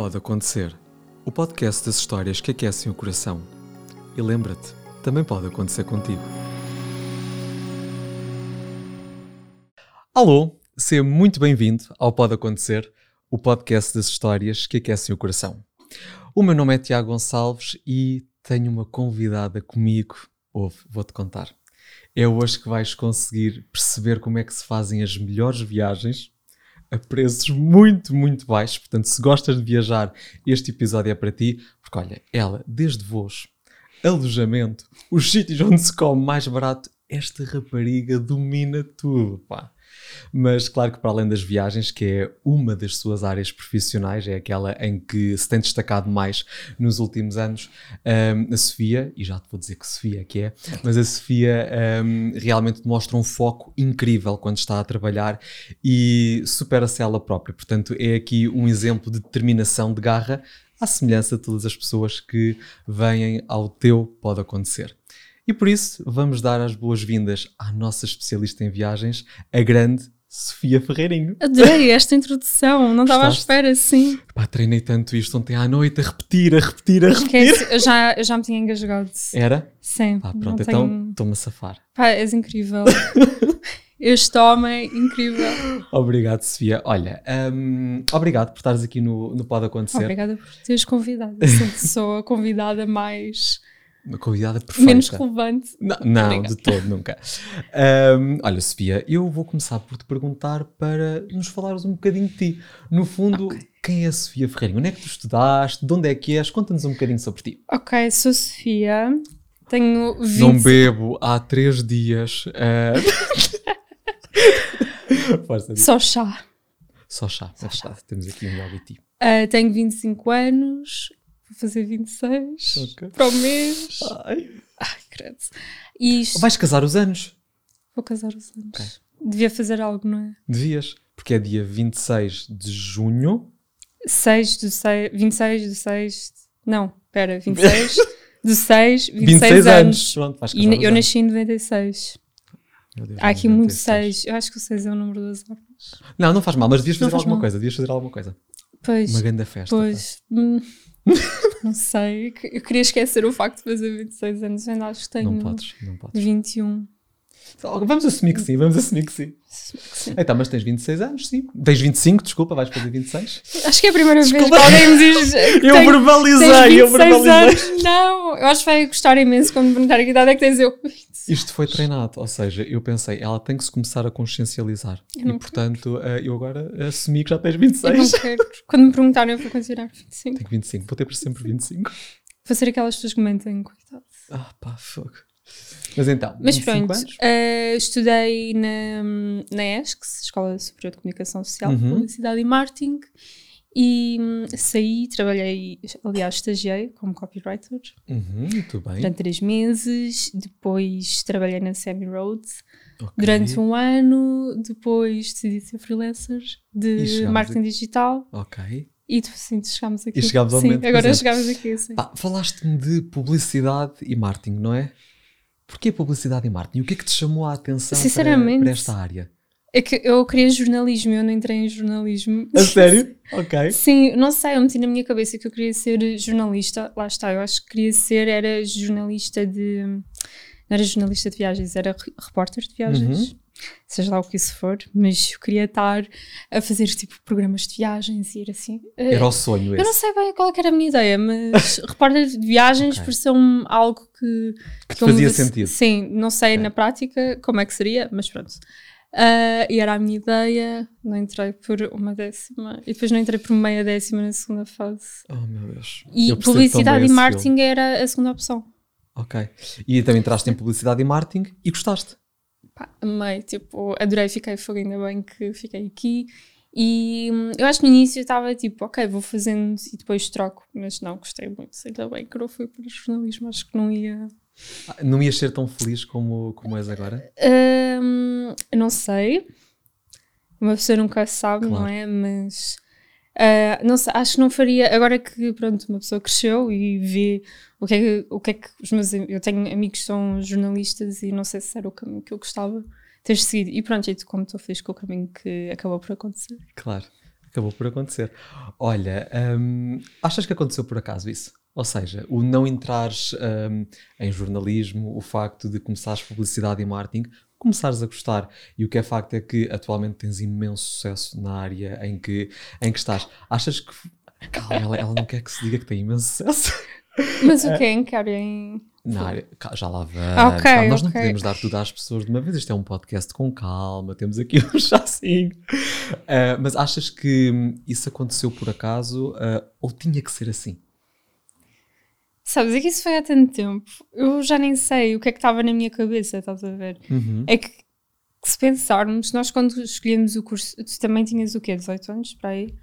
Pode acontecer. O podcast das histórias que aquecem o coração. E lembra-te, também pode acontecer contigo. Alô, seja muito bem-vindo ao Pode Acontecer, o podcast das histórias que aquecem o coração. O meu nome é Tiago Gonçalves e tenho uma convidada comigo. Ouve, vou-te contar. É hoje que vais conseguir perceber como é que se fazem as melhores viagens a preços muito, muito baixos. Portanto, se gostas de viajar, este episódio é para ti, porque olha, ela, desde voos, alojamento, os sítios onde se come mais barato, esta rapariga domina tudo, pá. Mas claro que para além das viagens, que é uma das suas áreas profissionais, é aquela em que se tem destacado mais nos últimos anos, um, a Sofia, e já te vou dizer que Sofia que é, mas a Sofia um, realmente mostra um foco incrível quando está a trabalhar e supera-se ela própria. Portanto, é aqui um exemplo de determinação, de garra, à semelhança de todas as pessoas que vêm ao teu Pode Acontecer. E por isso vamos dar as boas-vindas à nossa especialista em viagens, a grande Sofia Ferreirinho. Adorei esta introdução, não estava à espera, sim. Pá, treinei tanto isto ontem à noite a repetir, a repetir, a repetir. Esquece, eu já, eu já me tinha engasgado. Era? Sim. Pá, pronto, então tenho... estou-me a safar. Pá, és incrível. este homem, incrível. Obrigado, Sofia. Olha, um, obrigado por estares aqui no, no Pode Acontecer. Obrigada por teres convidado. Sou a convidada mais uma convidada perfeita. Menos relevante. Não, não de todo, nunca. Um, olha, Sofia, eu vou começar por te perguntar para nos falares um bocadinho de ti. No fundo, okay. quem é a Sofia Ferreirinho? Onde é que tu estudaste? De onde é que és? Conta-nos um bocadinho sobre ti. Ok, sou Sofia. Tenho 20... Não bebo há três dias. Uh... Força, Só chá. Só chá, Só é chá. Temos aqui um LBT. Uh, tenho 25 anos, Vou fazer 26 okay. para o mês. Ai, Ai credo. Isto... Vais casar os anos? Vou casar os anos. Okay. Devia fazer algo, não é? Devias, porque é dia 26 de junho. 6 do 6, 26 do 6. Não, espera, 26 do 6, 26, 26 anos. anos. Pronto, e eu anos. nasci em 96. Deus, Há aqui muito 6. Eu acho que o 6 é o número das horas. Não, não faz mal, mas devias fazer alguma mal. coisa. Devias fazer alguma coisa. Pois. Uma grande festa. Pois. não sei. Eu queria esquecer o facto de fazer 26 anos. Ainda acho que tenho não podes, não podes. 21. Vamos assumir que sim, vamos assumir que sim. sim. Então, mas tens 26 anos, sim. Tens 25, desculpa, vais fazer 26. Acho que é a primeira desculpa. vez que alguém me diz. eu tem, verbalizei, eu verbalizei. Anos. Não, eu acho que vai gostar imenso quando me perguntar que idade é que tens eu. Isto foi treinado, ou seja, eu pensei, ela tem que se começar a consciencializar. E portanto, quero. Eh, eu agora assumi que já tens 26. Eu. Quando me perguntarem, eu vou considerar 25. Tenho 25, vou ter para sempre 25. Vou ser aquelas pessoas que mentem, coitado. Ah, pá, fogo. Mas então, Mas pronto, uh, estudei na, na ESCS, Escola Superior de Comunicação Social, uhum. Publicidade e Marketing, e hum, saí, trabalhei, aliás, estagiei como copywriter uhum, muito bem. durante três meses. Depois trabalhei na Semi Road okay. durante um ano. Depois decidi ser freelancer de marketing a... digital. Ok. E sim, chegámos aqui. E chegámos ao sim, momento. Agora chegámos aqui, sim. Falaste-me de publicidade e marketing, não é? Porquê publicidade e marketing? O que é que te chamou a atenção para, para esta área? É que eu queria jornalismo eu não entrei em jornalismo. A sério? ok. Sim, não sei, eu meti na minha cabeça que eu queria ser jornalista. Lá está, eu acho que queria ser, era jornalista de. Não era jornalista de viagens, era repórter de viagens. Uhum. Seja lá o que isso for, mas eu queria estar a fazer tipo programas de viagens e ir assim. Eh, era o sonho esse. Eu não sei bem qual era a minha ideia, mas repórter de viagens okay. pareceu-me algo que. Que, que fazia sentido. Sim, não sei okay. na prática como é que seria, mas pronto. Uh, e era a minha ideia, não entrei por uma décima e depois não entrei por meia décima na segunda fase. Oh meu Deus. E publicidade e marketing era a segunda opção. Ok. E também entraste em publicidade e marketing e gostaste? Pá, amei, tipo, adorei, fiquei fogo, ainda bem que fiquei aqui. E hum, eu acho que no início estava tipo, ok, vou fazendo e depois troco, mas não, gostei muito, ainda bem que não fui para o jornalismo, acho que não ia não ias ser tão feliz como, como és agora? Um, não sei. Uma pessoa nunca sabe, claro. não é? Mas uh, não sei, acho que não faria. Agora que pronto, uma pessoa cresceu e vê o que é que, o que, é que os meus. Eu tenho amigos que são jornalistas e não sei se era o caminho que eu gostava ter seguido. E pronto, e como estou feliz com o caminho que acabou por acontecer. Claro. Acabou por acontecer. Olha, hum, achas que aconteceu por acaso isso? Ou seja, o não entrares hum, em jornalismo, o facto de começares publicidade e marketing, começares a gostar. E o que é facto é que atualmente tens imenso sucesso na área em que, em que estás. Achas que. Calma, ela, ela não quer que se diga que tem imenso sucesso. Mas o que é em que área? Em... Na área, já lá vamos. Ah, ok, Calma, nós não ok. podemos dar tudo às pessoas de uma vez. Isto é um podcast com calma, temos aqui um chacinho. Ah, mas achas que hum, isso aconteceu por acaso ah, ou tinha que ser assim? Sabes, é que isso foi há tanto tempo. Eu já nem sei o que é que estava na minha cabeça, estás a ver? Uhum. É que, que se pensarmos, nós quando escolhemos o curso, tu também tinhas o quê? 18 anos para aí?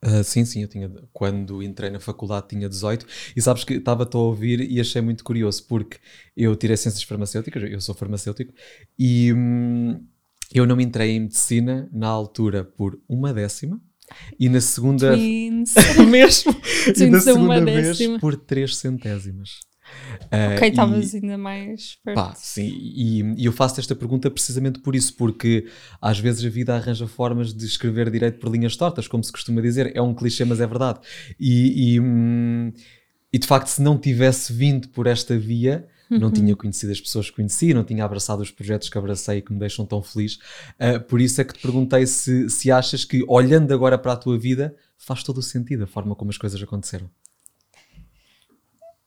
Ah, sim, sim, eu tinha, quando entrei na faculdade tinha 18 e sabes que estava-te a ouvir e achei muito curioso porque eu tirei ciências farmacêuticas, eu sou farmacêutico e hum, eu não me entrei em medicina na altura por uma décima e na segunda Twins. mesmo e Twins na a segunda vez décima. por três centésimas. Ah, ok, e- estavas ainda mais perto. Pá, sim, e, e eu faço esta pergunta precisamente por isso, porque às vezes a vida arranja formas de escrever direito por linhas tortas, como se costuma dizer, é um clichê, mas é verdade. E, e, hum, e, de facto, se não tivesse vindo por esta via, não tinha conhecido as pessoas que conheci, não tinha abraçado os projetos que abracei e que me deixam tão feliz. Ah, por isso é que te perguntei se, se achas que, olhando agora para a tua vida, faz todo o sentido a forma como as coisas aconteceram.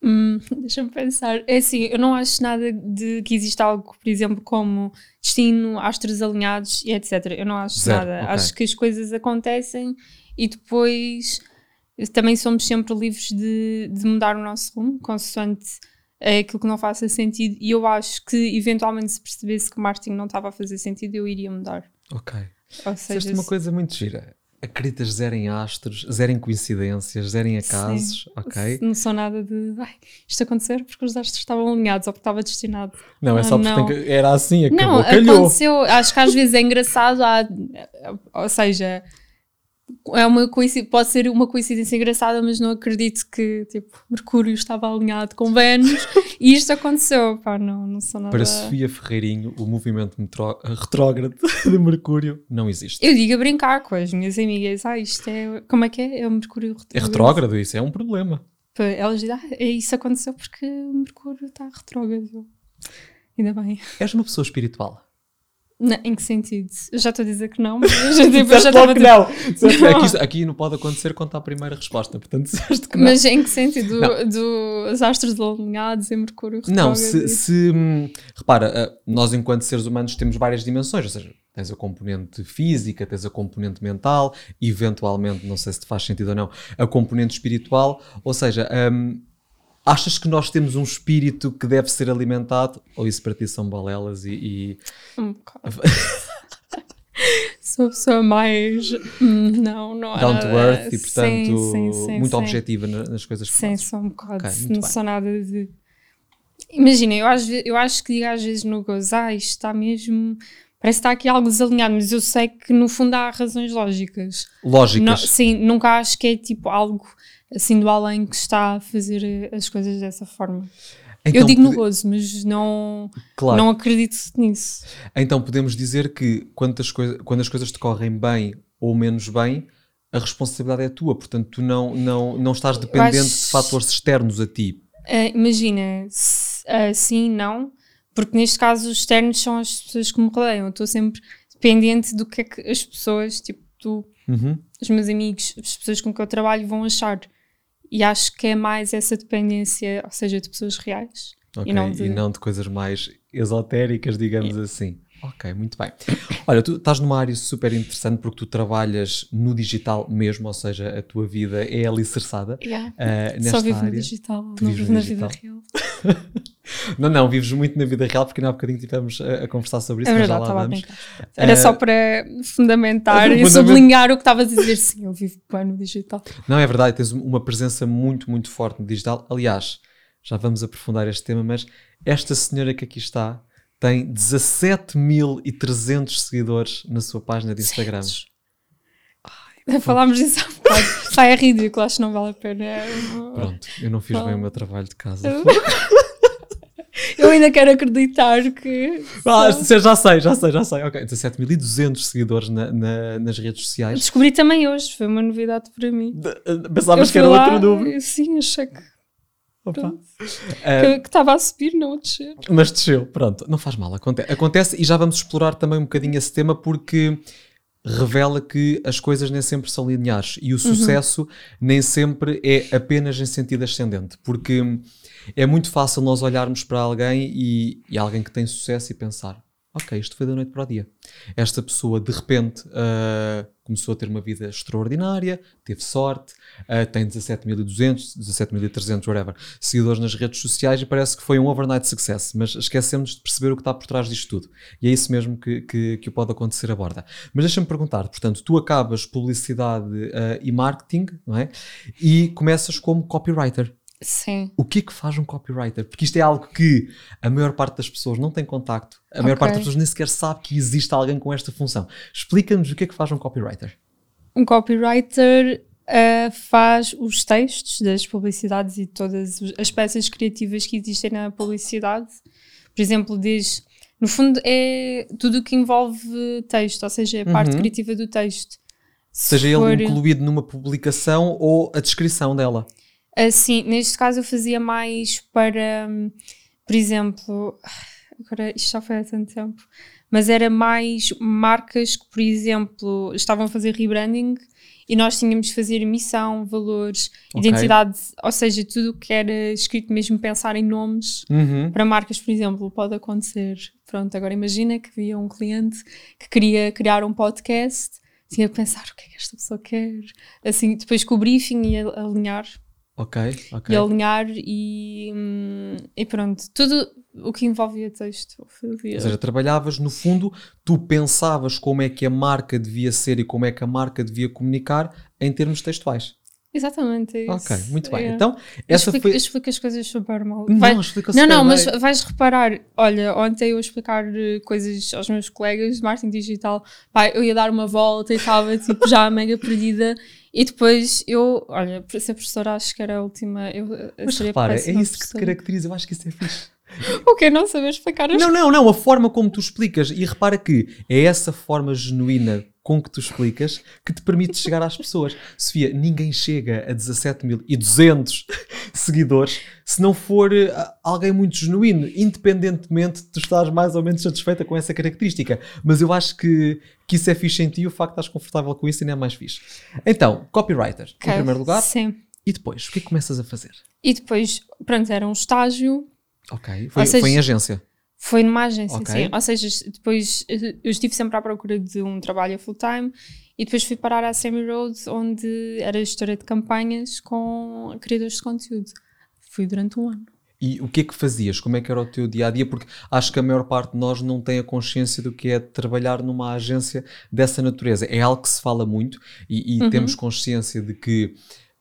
Hum, Deixa-me pensar. É assim, eu não acho nada de que exista algo, por exemplo, como destino, astros alinhados e etc. Eu não acho Zero, nada. ok. Acho que as coisas acontecem e depois também somos sempre livres de, de mudar o nosso rumo, consoante eh, aquilo que não faça sentido. E eu acho que, eventualmente, se percebesse que o marketing não estava a fazer sentido, eu iria mudar. Ok. Ou seja, uma se- coisa muito gira. Acreditas zero em astros, zero em coincidências, zero em acasos, ok? Não sou nada de ai, isto acontecer porque os astros estavam alinhados ou porque estava destinado. Não, é Ah, só porque não. tem que- era assim, acabou, Não, calhou. aconteceu. Acho que às vezes é engraçado. há- ou seja, é uma pode ser uma coincidência engraçada, mas não acredito que tipo, Mercúrio estava alinhado com Vênus e isto aconteceu. Pá, não, não sou nada. Para Sofia Ferreirinho, o movimento retrógrado de Mercúrio não existe. Eu digo a brincar com as minhas amigas. Ah, isto é. Como é que é? É o Mercúrio retrógrado. É retrógrado, isso é um problema. Elas dizem, ah, é isso aconteceu porque o Mercúrio está retrógrado. Ainda bem. És uma pessoa espiritual. Não, em que sentido? Eu já estou a dizer que não, mas eu já, tipo, eu já estava que tipo, não. Disseste- Não. Aqui, aqui não pode acontecer quando está a primeira resposta, portanto disseste que não. Mas em que sentido? Não. Do, dos astros alinhados em Mercúrio Não, se, se, hum, repara, ah, nós enquanto seres humanos temos várias dimensões, ou seja, tens a componente física, tens a componente mental, eventualmente, não sei se te faz sentido ou não, a componente espiritual, ou seja, hum, achas que nós temos um espírito que deve ser alimentado, ou isso para ti são balelas e... e- Um bocado. Sou a pessoa mais. hum, Não, não é. down to earth e portanto Sim, sim, sim, muito objetiva na- nas coisas que Sim, fazes. sou um bocado. Ok, muito não bem. sou nada de. Imagina, eu, às eu acho que digo às vezes no gozo, ah, isto está mesmo. Parece que está aqui algo desalinhado, mas eu sei que no fundo há razões lógicas. Não, Lógicas. sim, nunca acho que é tipo algo assim do além que está a fazer eh, as coisas dessa forma. Então, eu digo no gozo, mas não, Claro. não acredito nisso. Então podemos dizer que quando as, coisa, quando as coisas te correm bem ou menos bem, a responsabilidade é tua, portanto tu não, não, não estás dependente acho- de fatores externos a ti. Ah, imagina, se- ah, sim, não, porque neste caso os externos são as pessoas que me rodeiam. Eu estou sempre dependente do que é que as pessoas, tipo tu, Uhum. os meus amigos, as pessoas com que eu trabalho vão achar. E acho que é mais essa dependência, ou seja, de pessoas reais. Ok, E não de- coisas mais esotéricas, digamos assim. Ok, muito bem. Olha, tu estás numa área super interessante porque tu trabalhas no digital mesmo, ou seja, a tua vida é alicerçada Yeah. ah, nesta Só vivo área. no digital, Tu não vivo na vida real. Não, não, vives muito na vida real porque ainda há bocadinho estivemos a, a conversar sobre isso, É mas verdade, já lá vamos. Era Ah, só para fundamentar e sublinhar o que estavas a dizer. Sim, eu vivo bem no digital. Não, é verdade, tens uma presença muito, muito forte no digital. Aliás, já vamos aprofundar este tema, mas esta senhora que aqui está tem 17.300 seguidores na sua página de Instagram. Falámos disso há bocado. Pá, é ridículo, acho que não vale a pena. Pronto, eu não fiz bem o meu trabalho de casa. Eu ainda quero acreditar que. Ah, já sei, já sei, já sei. Ok, 17.200 seguidores na, na, nas redes sociais. Descobri também hoje, foi uma novidade para mim. De, pensavas que era lá, outro número? Sim, achei que. Opa. Uh, que estava a subir, não a descer. Mas desceu, pronto, não faz mal, acontece. acontece e já vamos explorar também um bocadinho esse tema porque revela que as coisas nem sempre são lineares e o uhum. sucesso uhum. nem sempre é apenas em sentido ascendente, porque é muito fácil nós olharmos para alguém e, e alguém que tem sucesso e pensar: ok, isto foi da noite para o dia. Esta pessoa de repente uh, começou a ter uma vida extraordinária, teve sorte, uh, tem 17.200, 17.300, whatever, seguidores nas redes sociais e parece que foi um overnight success, mas esquecemos de perceber o que está por trás disto tudo. E é isso mesmo que, que, que pode acontecer a borda. Mas deixa-me perguntar, portanto, tu acabas publicidade uh, e marketing, não é? E começas como copywriter. Sim. O que é que faz um copywriter? Porque isto é algo que a maior parte das pessoas não tem contacto, a okay. maior parte das pessoas nem sequer sabe que existe alguém com esta função. Explica-nos o que é que faz um copywriter. Um copywriter uh, faz os textos das publicidades e todas as peças criativas que existem na publicidade. Por exemplo, diz. No fundo, é tudo o que envolve texto, ou seja, a parte uhum. criativa do texto. Seja ele incluído numa publicação ou a descrição dela. Assim, neste caso eu fazia mais para, por exemplo, agora isto já foi há tanto tempo, mas era mais marcas que, por exemplo, estavam a fazer rebranding e nós tínhamos de fazer missão, valores, okay. identidade, ou seja, tudo o que era escrito mesmo pensar em nomes uhum. para marcas, por exemplo, pode acontecer. Pronto, agora imagina que havia um cliente que queria criar um podcast, tinha que pensar o que é que esta pessoa quer, assim, depois com o briefing e alinhar Ok, ok. E alinhar e, hum, e pronto. Tudo o que envolvia texto. Fazia. Ou seja, trabalhavas, no fundo, tu pensavas como é que a marca devia ser e como é que a marca devia comunicar em termos textuais. Exatamente, é isso. Ok, muito bem. É. Então, essa explico, foi... explico as coisas super mal. Não, Vai... explica Não, não, mas vais reparar, olha, ontem eu explicar eh, coisas aos meus colegas de marketing digital, pá, eu ia dar uma volta e estava tipo já mega perdida e depois eu, olha, ser professora acho que era a última. Eu, Mas repara, é isso que te caracteriza, eu acho que isso é fixe. o que Não saber explicar as Não, não, não, a forma como tu explicas. E repara que é essa forma genuína com que tu explicas que te permite chegar às pessoas. Sofia, ninguém chega a 17.200 seguidores se não for uh, alguém muito genuíno, independentemente de tu estás mais ou menos satisfeita com essa característica. Mas eu acho que, que isso é fixe em ti, o facto de estás confortável com isso ainda é mais fixe. Então, copywriter, okay. em primeiro lugar. Sim. E depois, o que é que começas a fazer? E depois, pronto, era um estágio. Ok, foi, seja, foi em agência. Foi numa agência, okay. sim. Ou seja, depois eu estive sempre à procura de um trabalho full-time e depois fui parar à Semi Road, onde era gestora de campanhas com criadores de conteúdo. Fui durante um ano. E o que é que fazias? Como é que era o teu dia a dia? Porque acho que a maior parte de nós não tem a consciência do que é trabalhar numa agência dessa natureza. É algo que se fala muito e, e uhum. temos consciência de que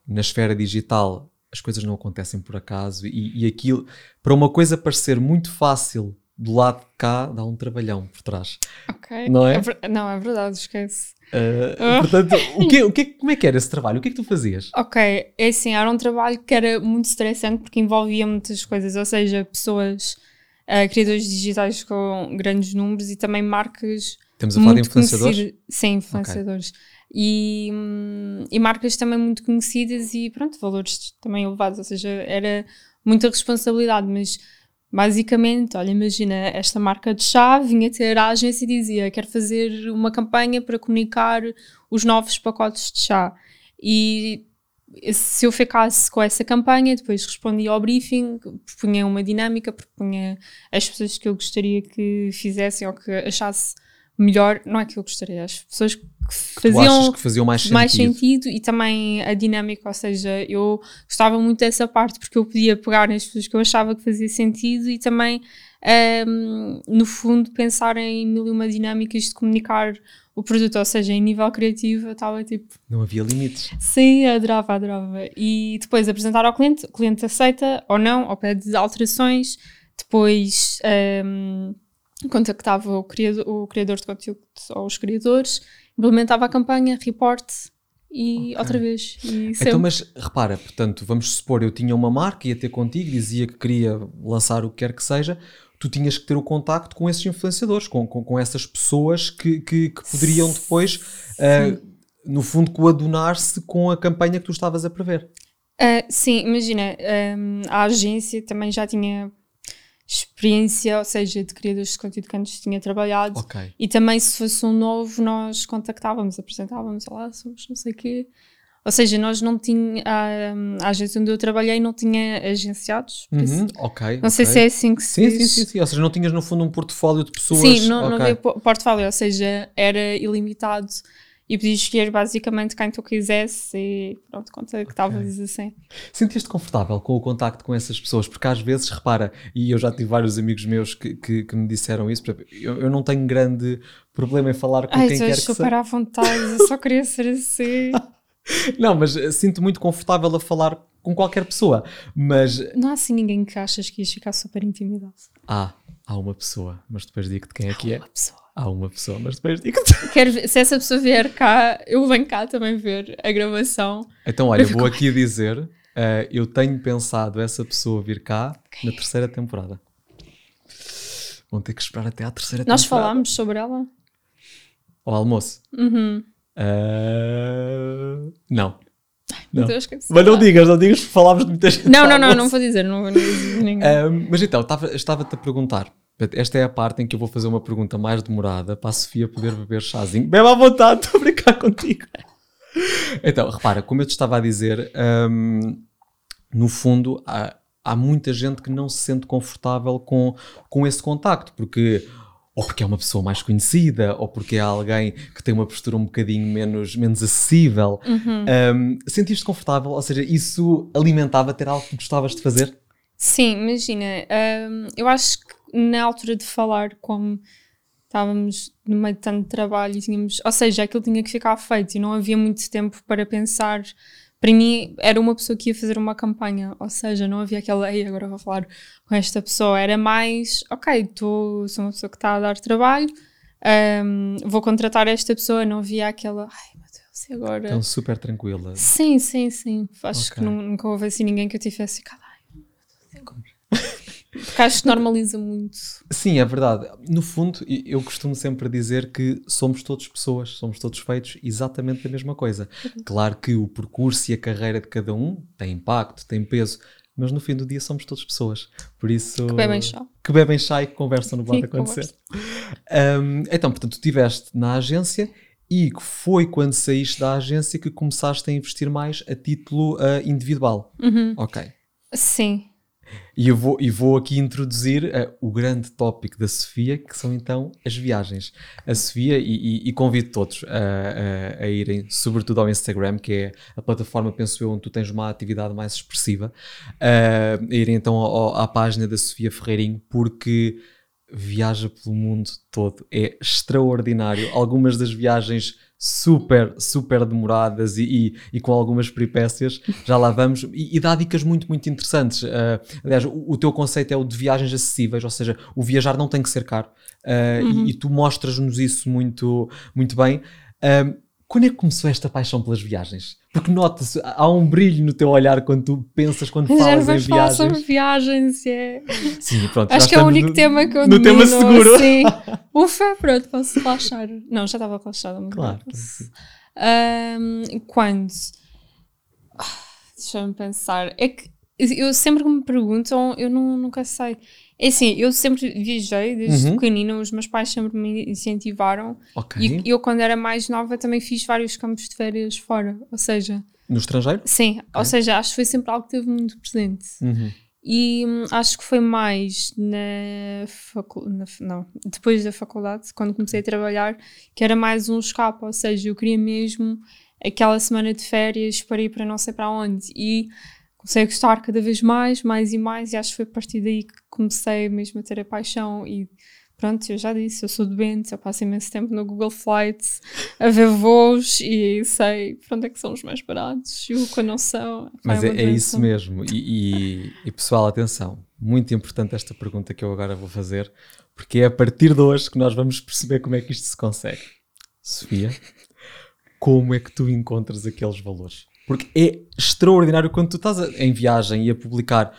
na esfera digital as coisas não acontecem por acaso e, e aquilo, para uma coisa parecer muito fácil do lado de cá dá um trabalhão por trás. Ok. Não é? é não, é verdade, esquece. Uh, portanto, o que, o que, como é que era esse trabalho? O que é que tu fazias? Ok, é assim, era um trabalho que era muito estressante porque envolvia muitas coisas, ou seja, pessoas, uh, criadores digitais com grandes números e também marcas. Temos a falar de influenciadores? Sim, influenciadores. Okay. E, hum, e marcas também muito conhecidas e pronto, valores também elevados, ou seja, era muita responsabilidade, mas Basicamente, olha, imagina, esta marca de chá vinha ter a agência e dizia: quero fazer uma campanha para comunicar os novos pacotes de chá. E se eu ficasse com essa campanha, depois respondia ao briefing, propunha uma dinâmica, propunha as pessoas que eu gostaria que fizessem ou que achasse melhor, não é que eu gostaria, as pessoas que faziam, que faziam mais, mais sentido. sentido. e também a dinâmica, ou seja, eu gostava muito dessa parte porque eu podia pegar nas pessoas que eu achava que fazia sentido e também, um, no fundo, pensar em mil e uma dinâmicas de comunicar o produto, ou seja, em nível criativo, eu estava tipo. Não havia limites. Sim, adorava, adorava. E depois apresentar ao cliente, o cliente aceita ou não, ou pede alterações, depois. Um, contactava o criador, o criador de conteúdo ou os criadores, implementava a campanha, report e Ok. outra vez. E. Então, mas repara, portanto, vamos supor, eu tinha uma marca, ia ter contigo, dizia que queria lançar o que quer que seja, tu tinhas que ter o contacto com esses influenciadores, com, com, com essas pessoas que, que, que poderiam depois, ah, no fundo, coadunar-se com a campanha que tu estavas a prever. Ah, sim, imagina, hum, a agência também já tinha experiência, ou seja, de criadores de conteúdo que antes tinha trabalhado. Ok. E também, se fosse um novo, nós contactávamos, apresentávamos, olá, somos não sei o quê. Ou seja, nós não tínhamos, a, a agência onde eu trabalhei não tinha agenciados. Uhum, ok. Não sei ok. se é assim que se Sim, sim, diz. sim, sim. Ou seja, não tinhas no fundo um portfólio de pessoas. Sim, não, não Ok. havia po- portfólio, ou seja, era ilimitado e podias escolher basicamente quem tu quisesse e pronto, contactavas assim. Sentiste confortável com o contacto com essas pessoas? Porque às vezes, repara, e eu já tive vários amigos meus que, que, que me disseram isso, eu, eu não tenho grande problema em falar com Ai, quem quer que super seja. à vontade, eu só queria ser assim. Não, mas eh, sinto muito confortável a falar com qualquer pessoa. Mas Não há assim ninguém que achas que ias ficar super intimidado. há, há uma pessoa, mas depois digo-te quem é que é. Uma pessoa. Há uma pessoa, mas depois digo-te. Quero ver- se essa pessoa vier cá, eu venho cá também ver a gravação. Então, olha, vou aqui dizer, eh, eu tenho pensado essa pessoa vir cá na terceira temporada. Vão ter que esperar até à terceira Nós temporada. falámos sobre ela? Ao almoço. Uhum. Ah, não. Não. Mas não digas, não digas, falámos de muita gente. Não, não, não, não vou dizer, não vou dizer ninguém. Ahm, mas então, estava- estava-te a perguntar. Esta é a parte em que eu vou fazer uma pergunta mais demorada para a Sofia poder beber chazinho. Bebe à vontade, estou a brincar contigo. Então, repara, como eu te estava a dizer, ahm, no fundo, há, há muita gente que não se sente confortável com, com esse contacto, porque ou porque é uma pessoa mais conhecida, ou porque é alguém que tem uma postura um bocadinho menos, menos acessível. Uhum. Um, Sentiste confortável? Ou seja, isso alimentava ter algo que gostavas de fazer? Sim, imagina, hum, eu acho que na altura de falar, como estávamos no meio de tanto trabalho e tínhamos, ou seja, aquilo tinha que ficar feito e não havia muito tempo para pensar. Para mim, era uma pessoa que ia fazer uma campanha, ou seja, não havia aquela, ei, agora vou falar com esta pessoa. Era mais, ok, tô, sou uma pessoa que está a dar trabalho, hum, vou contratar esta pessoa. Não havia aquela, ai meu Deus, e agora? Então, super tranquila. Sim, sim, sim. Acho Ok. que nu- nunca houve assim ninguém que eu tivesse ficado. Agora. Porque acho que normaliza muito. Sim, é verdade. No fundo, eu costumo sempre dizer que somos todos pessoas, somos todos feitos exatamente da mesma coisa. Claro que o percurso e a carreira de cada um tem impacto, tem peso, mas no fim do dia somos todos pessoas. Por isso. Que bebem chá. Que bebem chá e que conversam no Pode Acontecer. Um, então, portanto, tu estiveste na agência e foi quando saíste da agência que começaste a investir mais a título ah, individual. Uhum. Ok. Sim. E eu vou, e vou aqui introduzir eh, o grande tópico da Sofia, que são então as viagens. A Sofia, e, e- e convido todos a, a- a irem, sobretudo ao Instagram, que é a plataforma, penso eu, onde tu tens uma atividade mais expressiva, eh, a irem então ao- à página da Sofia Ferreirinho, porque viaja pelo mundo todo. É extraordinário. Algumas das viagens super, super demoradas e, e- e com algumas peripécias, já lá vamos, e, e dá dicas muito, muito interessantes. Ah, aliás, o, o teu conceito é o de viagens acessíveis, ou seja, o viajar não tem que ser caro. Ah, e- e, tu mostras-nos isso muito, muito bem. Ah, quando é que começou esta paixão pelas viagens? Porque nota-se, há um brilho no teu olhar quando tu pensas, quando Já falas em vamos falar sobre viagens. viagens. é. Sim, pronto, Acho que é o único no- tema que eu no tema domino, seguro. Sim. Ufa, pronto, posso relaxar. Não, já estava relaxada. Claro. Ahm, quando? Ah, Deixa-me pensar. É que eu sempre que me perguntam, eu não, nunca sei. É assim, eu sempre viajei desde Uhum. pequenina, os meus pais sempre me incentivaram. Ok. E eu, quando era mais nova, também fiz vários campos de férias fora. Ou seja, No estrangeiro? sim, ou seja, acho que foi sempre algo que teve muito presente. Uhum. E hum, acho que foi mais na não, depois da faculdade, quando comecei a trabalhar, que era mais um escape, ou seja, eu queria mesmo aquela semana de férias para ir para não sei para onde. E comecei a gostar cada vez mais, mais e mais, e acho que foi a partir daí que comecei mesmo a ter a paixão. E pronto, eu já disse, eu sou doente, eu passo imenso tempo no Google Flights a ver voos e sei para onde é que são os mais baratos e o que não são. Mas Vai é, uma é isso mesmo. E, e- e, pessoal, atenção, muito importante esta pergunta que eu agora vou fazer, porque é a partir de hoje que nós vamos perceber como é que isto se consegue. Sofia, como é que tu encontras aqueles valores. Porque é extraordinário quando tu estás a- em viagem e a publicar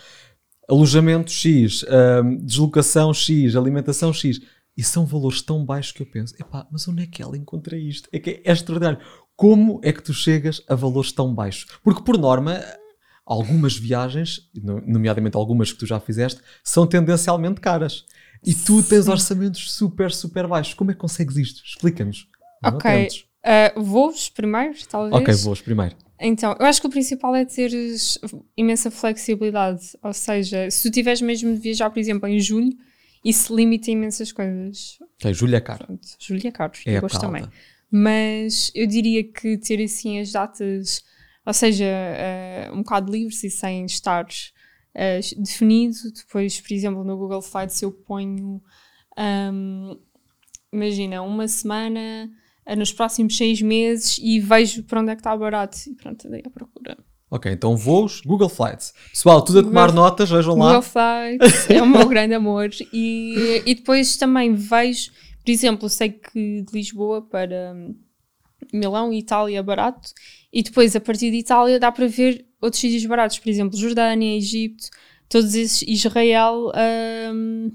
alojamento X, hum, deslocação X, alimentação X, e são valores tão baixos que eu penso, epá, mas onde é que ela encontra isto? É que é extraordinário. Como é que tu chegas a valores tão baixos? Porque, por norma, algumas viagens, no- nomeadamente algumas que tu já fizeste, são tendencialmente caras. E tu tens orçamentos super, super baixos. Como é que consegues isto? Explica-nos. Ok. Ah, voos primeiro, talvez. Ok, voos primeiro. Então, eu acho que o principal é teres imensa flexibilidade. Ou seja, se tu tiveres mesmo de viajar, por exemplo, em julho, isso limita imensas coisas. Ok, Júlia é caro. Pronto, julho é caro, É gosto também. Mas eu diria que ter assim as datas, ou seja, eh, um bocado livres e sem estar eh, definido. Depois, por exemplo, no Google Flights eu ponho, ahm, imagina, uma semana nos próximos seis meses e vejo para onde é que está barato. E pronto, andei à procura. Ok, então voos, Google Flights. Pessoal, tudo a tomar Google- notas, vejam lá. Google Flights é o meu grande amor. E, e depois também vejo, por exemplo, sei que de Lisboa para hum, Milão e Itália é barato, e depois a partir de Itália dá para ver outros sítios baratos, por exemplo, Jordânia, Egito, todos esses, Israel. hum,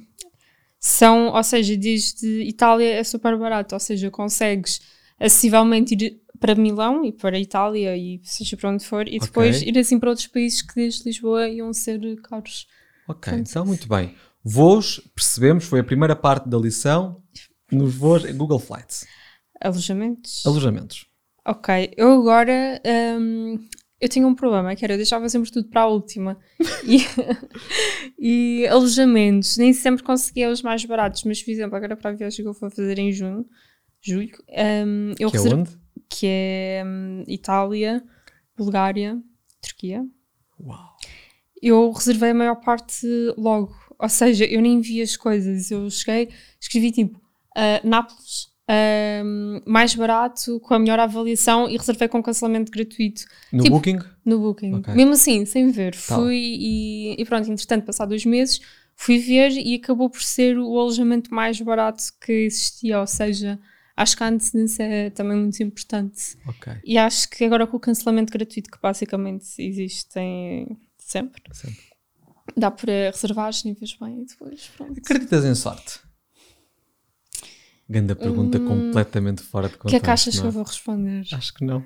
são, ou seja, desde Itália é super barato, ou seja, consegues acessivelmente ir para Milão e para Itália e seja para onde for, e depois Ok. ir assim para outros países que desde Lisboa iam ser caros. Ok, Pronto. então muito bem. Voos, percebemos, foi a primeira parte da lição. Nos voos, Google Flights. Alojamentos? Alojamentos. ok, eu agora hum, eu tinha um problema, que era eu deixava sempre tudo para a última. e, e alojamentos, nem sempre conseguia os mais baratos, mas por exemplo, agora para a viagem que eu vou fazer em junho, julho, hum, eu Que é reserv- onde? que é hum, Itália, Bulgária, Turquia. Uau. Eu reservei a maior parte logo. Ou seja, eu nem vi as coisas. Eu cheguei, escrevi tipo ah, Nápoles, ahm, mais barato, com a melhor avaliação e reservei com cancelamento gratuito No Tipo- Booking? no Booking. Ok. Mesmo assim, sem ver. Tá. Fui e, e pronto, entretanto, passado dois meses, fui ver e acabou por ser o alojamento mais barato que existia. Ou seja, acho que a antecedência é também muito importante. Ok. E acho que agora com o cancelamento gratuito, que basicamente existe em sempre, Sempre. dá para reservar os níveis bem e depois pronto. Acreditas em sorte? Ganda pergunta completamente fora de O contexto. que é que achas não que eu vou responder? Acho que não.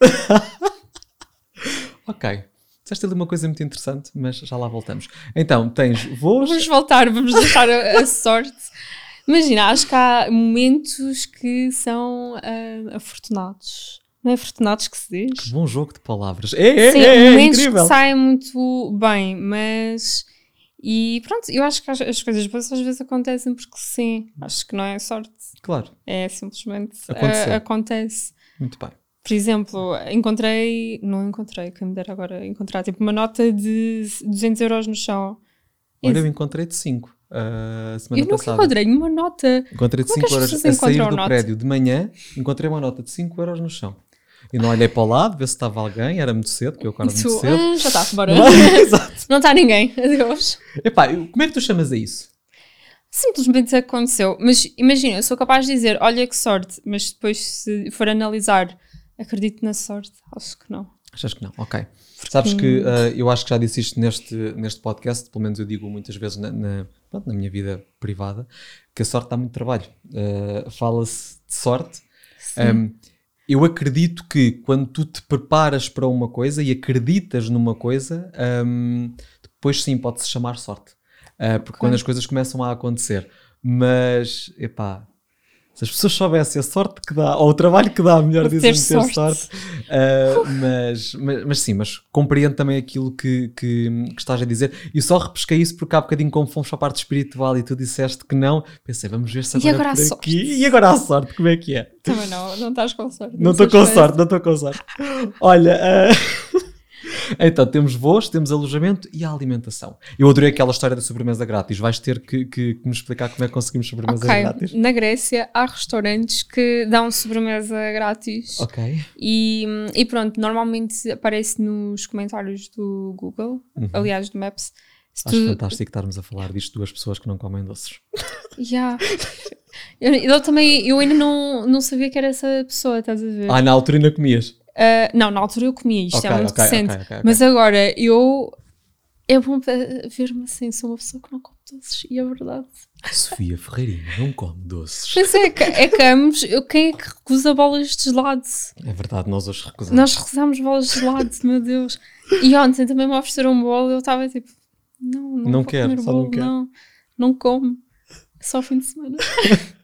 ok. Disseste ali uma coisa muito interessante, mas já lá voltamos. Então, tens voos. Vamos voltar, vamos deixar a, a sorte. Imagina, acho que há momentos que são ah, afortunados. Não é afortunados que se diz? Bom jogo de palavras. É, é, Sim, é, é momentos incrível. que saem muito bem, mas. E pronto, eu acho que as, as coisas boas às vezes acontecem porque sim. Acho que não é sorte, Claro, é simplesmente Aconteceu. ah, acontece. muito bem. Por exemplo, encontrei, não encontrei, quem me dera agora encontrar, tipo uma nota de 200 euros no chão. Olha, eu Isso. encontrei-te 5 a semana Eu nunca passada. encontrei nenhuma nota. É que 5 as euros a sair do nota? prédio de manhã. Encontrei uma nota de 5 euros no chão. E não olhei para o lado, ver se estava alguém. Era muito cedo, porque eu acordo muito cedo. "Ah, já está, bora. Exato. não está ninguém, adeus. Epá, como é que tu chamas a isso? Simplesmente aconteceu. Mas imagina, eu sou capaz de dizer, olha que sorte, mas depois se for analisar, acredito na sorte, acho que não. Achas que não? Ok. Sabes que ah, eu acho que já disse isto neste, neste podcast, pelo menos eu digo muitas vezes na, na, na minha vida privada, que a sorte dá muito trabalho. Ah, Fala-se de sorte. Um, eu acredito que quando tu te preparas para uma coisa e acreditas numa coisa, um, depois sim pode-se chamar sorte. Uh, porque quando as coisas começam a acontecer. Mas, epá, se as pessoas soubessem a sorte que dá, ou o trabalho que dá, melhor dizendo, ter sorte. sorte. uh, mas, mas, mas sim, mas compreendo também aquilo que, que, que estás a dizer. E só repesquei isso porque há bocadinho, como fomos para a parte espiritual e tu disseste que não, pensei, vamos ver se E agora, agora é a por sorte? aqui. E agora a sorte, como é que é? Também não, não estás com sorte. Não estou com sorte, não estou com sorte. Olha, ah, então temos voos, temos alojamento e a alimentação. Eu adorei aquela história da sobremesa grátis. Vais ter que, que- que me explicar como é que conseguimos sobremesa Ok, grátis. na Grécia há restaurantes que dão sobremesa grátis Ok. e, e pronto, normalmente aparece nos comentários do Google, aliás do Maps. Se Uhum. Acho tu- fantástico estarmos a falar disto duas pessoas que não comem doces. Yeah. Eu, eu também, eu ainda não, não sabia que era essa pessoa, estás a ver? Ah, na altura ainda comias. Uh, não, na altura eu comia isto, Ok, é muito ok, recente. ok, ok, ok. Mas agora eu. É bom ver-me assim, sou uma pessoa que não come doces, e é verdade. Sofia Ferreirinha não come doces. Mas é que, é que ambos, eu, quem é que recusa bolas de gelado? É verdade, nós hoje recusamos. Nós recusamos bolas de gelado, meu Deus. E ontem também me ofereceram um bolo e eu estava tipo, não, não, Não quero, comer só não bolo, quero. Não, não como. É Só fim de semana.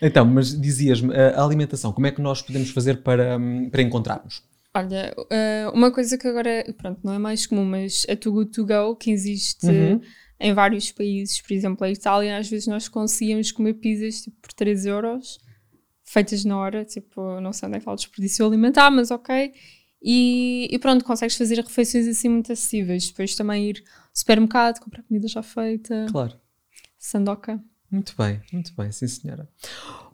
Então, mas dizias-me, a alimentação, como é que nós podemos fazer para, hum, para encontrarmos? Olha, uh, uma coisa que agora, pronto, não é mais comum, mas a Too Good To Go, que existe Uhum. em vários países, por exemplo, a Itália, às vezes nós conseguíamos comer pizzas tipo, por 3 euros, feitas na hora, tipo, não sei onde é que está o desperdício alimentar, mas ok. E, e pronto, consegues fazer refeições assim muito acessíveis. Depois também ir ao supermercado, comprar comida já feita, Claro. sandoca. Muito bem, muito bem, sim senhora.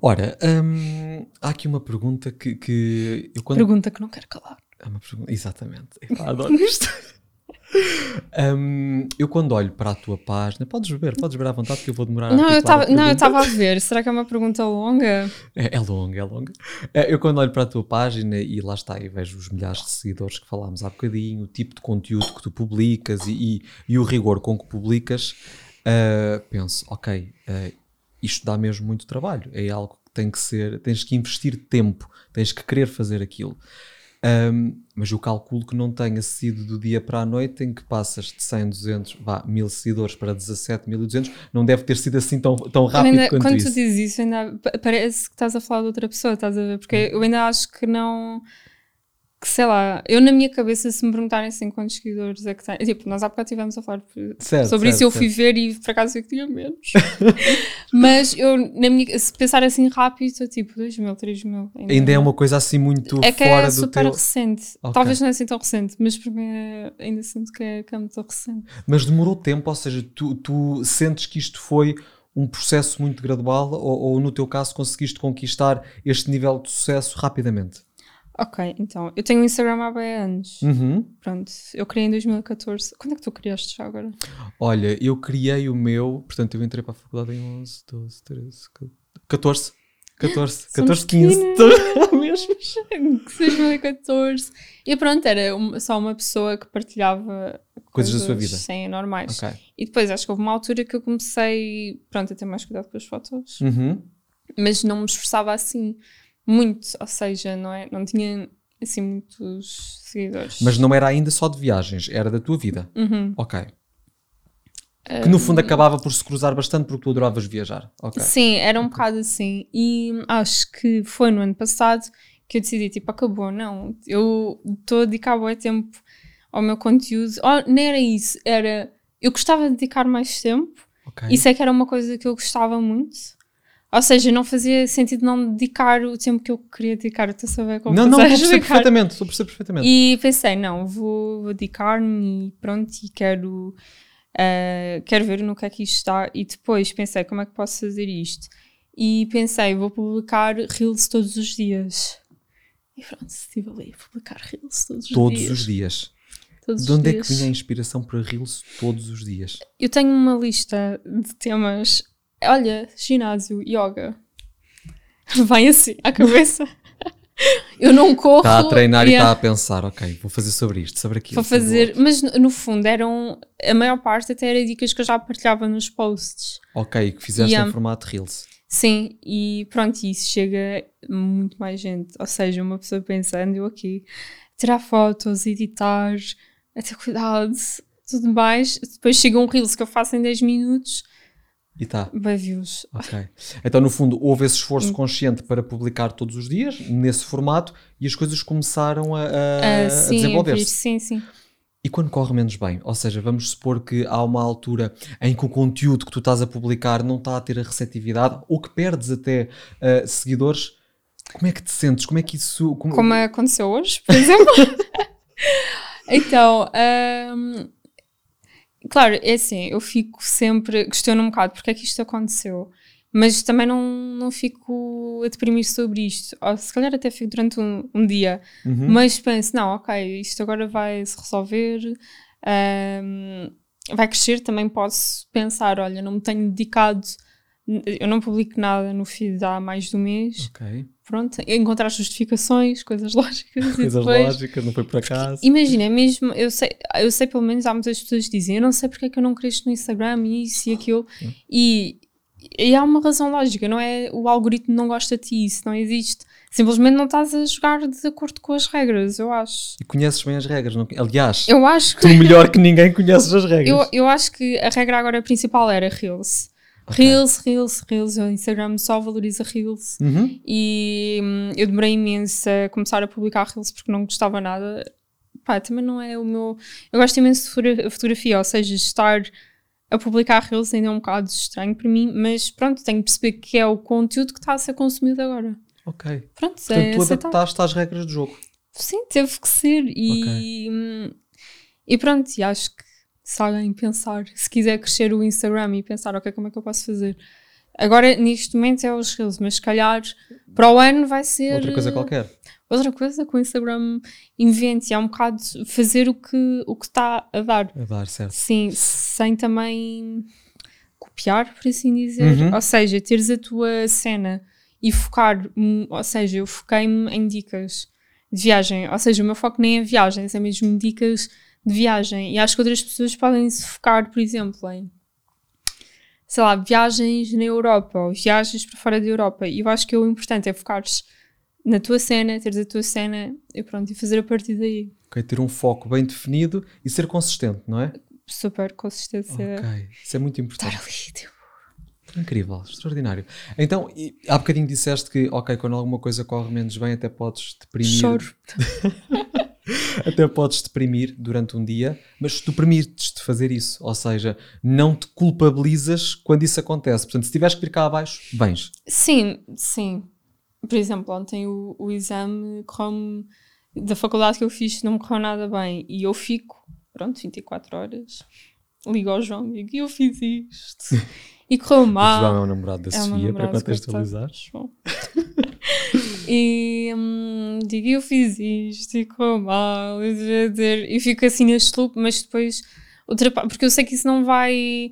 Ora, hum, há aqui uma pergunta que, que eu quando... Pergunta que não quero calar. É uma pergunta, exatamente. Epá, adoro isto. Hum, eu quando olho para a tua página, podes ver, podes ver à vontade que eu vou demorar a Não, eu não, eu estava a ver. Será que é uma pergunta longa? É, é longa, é longa. É, Eu quando olho para a tua página e lá está, e vejo os milhares de seguidores que falámos há bocadinho, o tipo de conteúdo que tu publicas e, e- e o rigor com que publicas, ah, penso, ok, ah, isto dá mesmo muito trabalho. É algo que tem que ser, tens que investir tempo, tens que querer fazer aquilo. Ahm, mas eu calculo que não tenha sido do dia para a noite em que passas de 100, 200, vá, 1000 seguidores para 17, 1200, não deve ter sido assim tão, tão rápido ainda, quanto quando isso. tu dizes isso, ainda pa- parece que estás a falar de outra pessoa, estás a ver? Porque eu ainda acho que não. Que sei lá, eu na minha cabeça, se me perguntarem assim quantos seguidores é que tem. Tipo, nós há bocado estivemos a falar Certo, sobre isso, certo, eu fui certo. ver e por acaso eu que tinha menos. Mas eu, na minha, se pensar assim rápido, tipo 2 mil, 3 mil. Ainda é uma coisa assim muito É que fora é do super teu. recente. Ok. Talvez não é assim tão recente, mas para mim é- ainda sinto que é, que é muito recente. Mas demorou tempo, ou seja, tu, tu sentes que isto foi um processo muito gradual ou, ou no teu caso conseguiste conquistar este nível de sucesso rapidamente? Ok, então, eu tenho um Instagram há bem anos. Uhum. Pronto, eu criei em 2014. Quando é que tu criaste já agora? Olha, eu criei o meu, portanto eu entrei para a faculdade em 11, 12, 13, 14, 14, 14, 15, mesmo. 2014. E pronto, era uma- só uma pessoa que partilhava Coisas da sua vida. Sim, normais. Ok. E depois acho que houve uma altura que eu comecei, pronto, a ter mais cuidado com as fotos. Uhum. Mas não me esforçava assim muito, ou seja, não, é, não tinha assim muitos seguidores. Mas não era ainda só de viagens, era da tua vida. Uhum. Ok. Que no fundo acabava por se cruzar bastante porque tu adoravas viajar. Ok. Sim, era um bocado assim. E acho que foi no ano passado que eu decidi, tipo, acabou, não. Eu estou a dedicar bué tempo ao meu conteúdo. Oh, não era isso, era... Eu gostava de dedicar mais tempo. ok. Isso é que era uma coisa que eu gostava muito. Ou seja, não fazia sentido não dedicar o tempo que eu queria dedicar. Estou a saber como Não, não, estou a perceber perfeitamente, estou a perceber perfeitamente. E pensei, não, vou, vou dedicar-me e pronto, e quero, eh, quero ver no que é que isto está. E depois pensei, como é que posso fazer isto? E pensei, vou publicar Reels todos os dias. E pronto, estive ali a publicar Reels todos os Todos dias. os dias. Todos De onde é dias. que vinha a inspiração para Reels todos os dias? Eu tenho uma lista de temas. Olha, ginásio, yoga. Vai assim, à cabeça. Eu não corro. Está a treinar e está a pensar, ok, vou fazer sobre isto, sobre aquilo. o fazer, outro. mas no, fundo eram a maior parte até era dicas que eu já partilhava nos posts. Ok, que fizeste Yeah. em formato Reels. Sim, e pronto, isso chega muito mais gente. Ou seja, uma pessoa pensando eu aqui, tirar fotos, editar, a ter cuidado, tudo mais. Depois chega um Reels que eu faço em 10 minutos, E tá, bem views. ok. Então, no fundo, houve esse esforço Hum. consciente para publicar todos os dias, nesse formato, e as coisas começaram a, a- Ah, a sim, a vir, desenvolver-se. sim, sim. E quando corre menos bem? Ou seja, vamos supor que há uma altura em que o conteúdo que tu estás a publicar não está a ter a receptividade, ou que perdes até ah, seguidores. Como é que te sentes? Como é que isso. Como, Como aconteceu hoje, por exemplo. então, hum, claro, é assim, eu fico sempre, questiono um bocado porque é que isto aconteceu, mas também não, não fico a deprimir sobre isto. Ou se calhar até fico durante um, um dia, Uhum. mas penso, não, ok, isto agora vai se resolver, hum, vai crescer, também posso pensar, olha, não me tenho dedicado Eu não publico nada no feed há mais de um mês. Ok. Pronto, encontrar justificações, coisas lógicas. Coisas depois- lógicas, não foi por acaso. Imagina, é mesmo, eu sei, eu sei pelo menos há muitas pessoas que dizem, eu não sei porque é que eu não cresço no Instagram e isso e aquilo. E, e há uma razão lógica, não é o algoritmo não gosta de ti, isso não existe. Simplesmente não estás a jogar de acordo com as regras, eu acho. E conheces bem as regras. Não... Aliás, Eu acho que, tu melhor que ninguém conheces as regras. eu, eu acho que a regra agora principal era Reels. Ok. Reels, Reels, Reels, o Instagram só valoriza Reels. Uhum. E hum, eu demorei imenso a começar a publicar reels porque não gostava nada. Pá, também não é o meu. Eu gosto imenso de fotogra- fotografia, ou seja, estar a publicar reels ainda é um bocado estranho para mim, mas pronto, tenho que perceber que é o conteúdo que está a ser consumido agora. Ok. Pronto, Portanto, é tu adaptaste às regras do jogo. Sim, teve que ser. E, hum, e pronto, e acho que se alguém pensar, se quiser crescer o Instagram e pensar, ok, como é que eu posso fazer? Agora, neste momento, é os reels, mas se calhar para o ano vai ser. Outra coisa eh, qualquer. outra coisa que o Instagram invente é um bocado fazer o que o que está a dar. A dar, certo. Sim, sem também copiar, por assim dizer. Uhum. Ou seja, teres a tua cena e focar, ou seja, eu foquei-me em dicas de viagem. Ou seja, o meu foco nem é viagens, é mesmo dicas de viagem. E acho que outras pessoas podem se focar, por exemplo, em sei lá, viagens na Europa ou viagens para fora da Europa. E eu acho que o importante é focares na tua cena, teres a tua cena e pronto, e fazer a partir daí. Ok, ter um foco bem definido e ser consistente, não é? Super consistência. Ok. Isso é muito Estar importante. ali, tipo, Incrível, extraordinário. Então, e há bocadinho disseste que, ok, quando alguma coisa corre menos bem, até podes deprimir. choro. Até podes deprimir durante um dia, mas tu permites-te fazer isso. Ou seja, não te culpabilizas quando isso acontece. Portanto, se tiveres que vir cá abaixo, vens. Sim, sim. Por exemplo, ontem o, o exame correu da faculdade que eu fiz não me correu nada bem e eu fico, pronto, 24 horas, ligo ao João e digo, "E eu fiz isto e correu O mal. João é o namorado da É o Sofia, para contextualizar. e hum, digo, eu fiz isto e correu mal, e fico assim neste loop, mas depois outra pa- porque eu sei que isso não vai.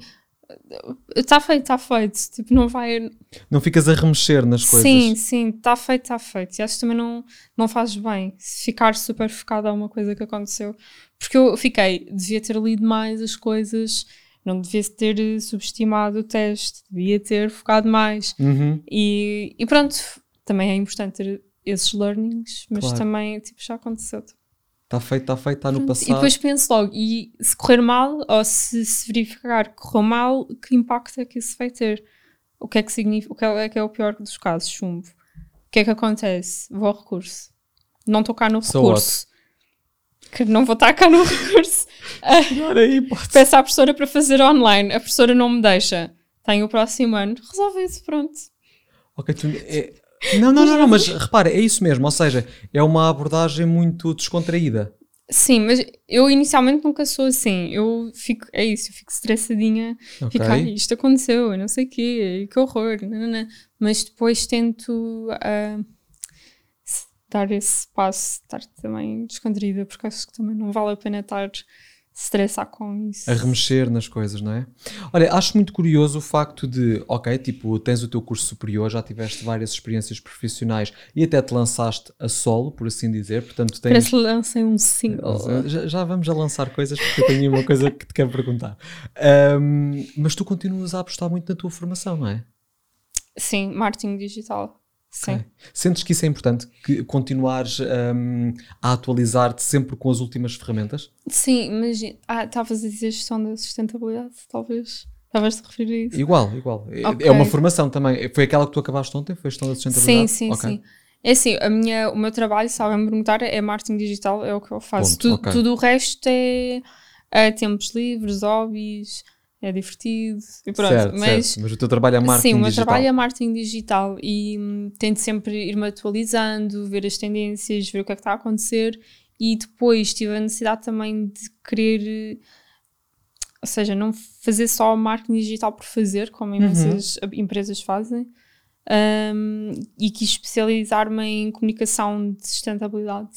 Está feito, está feito. Tipo, não vai. Não ficas a remexer nas coisas. Sim, sim, está feito, está feito. E acho que também não, não faz bem ficar super focado a uma coisa que aconteceu. Porque eu fiquei, devia ter lido mais as coisas, não devia ter subestimado o teste, devia ter focado mais. Uhum. E, e pronto, também é importante ter esses learnings, mas Claro. também tipo, já aconteceu. Está feito, está feito, está no passado. E depois penso logo, e se correr mal, ou se, se verificar que correu mal, que impacto é que isso vai ter? O que é que significa? O que é que é o pior dos casos? Chumbo. O que é que acontece? Vou ao recurso. Não estou cá no So recurso. Que não vou estar cá no recurso. Aí, peço à professora para fazer online. A professora não me deixa. Tenho o próximo ano. Resolvido, pronto. Ok, tu- é- Não, não, não, não, mas repara, é isso mesmo. Ou seja, é uma abordagem muito descontraída. Sim, mas eu inicialmente nunca sou assim. Eu fico, é isso, eu fico estressadinha. Ok. Fico, ai, isto aconteceu, eu não sei o quê, que horror. nanana. Mas depois tento ah, s- dar esse passo, estar também descontraída, porque acho que também não vale a pena estar estressar com isso. A remexer nas coisas, não é? Olha, acho muito curioso o facto de, ok, tipo, tens o teu curso superior, já tiveste várias experiências profissionais e até te lançaste a solo, por assim dizer, portanto tens... Parece que lancem um single. Já, já vamos a lançar coisas porque eu tenho uma coisa que te quero perguntar. Ahm, mas tu continuas a apostar muito na tua formação, não é? Sim, marketing digital. Sim. Ok. Sentes que isso é importante? Que continuares ahm, a atualizar-te sempre com as últimas ferramentas? Sim, imagina. Ah, estavas a dizer gestão da sustentabilidade, talvez. Estavas a referir a isso. Igual, igual. É- Ok. É uma formação também. Foi aquela que tu acabaste ontem? Foi a gestão da Sim, sustentabilidade? sim, Ok. sim. É assim, a minha, o meu trabalho, se alguém me perguntar, é marketing digital, é o que eu faço. Ponto, Tu- ok. Tudo o resto é, é tempos livres, hobbies, é divertido e pronto. certo, mas certo. Mas o teu trabalho é marketing sim, o meu digital. trabalho é marketing digital e hum, tento sempre ir-me atualizando, ver as tendências, ver o que é que está a acontecer e depois tive a necessidade também de querer, ou seja, não fazer só marketing digital por fazer, Uhum. como imensas empresas fazem, hum, e quis especializar-me em comunicação de sustentabilidade.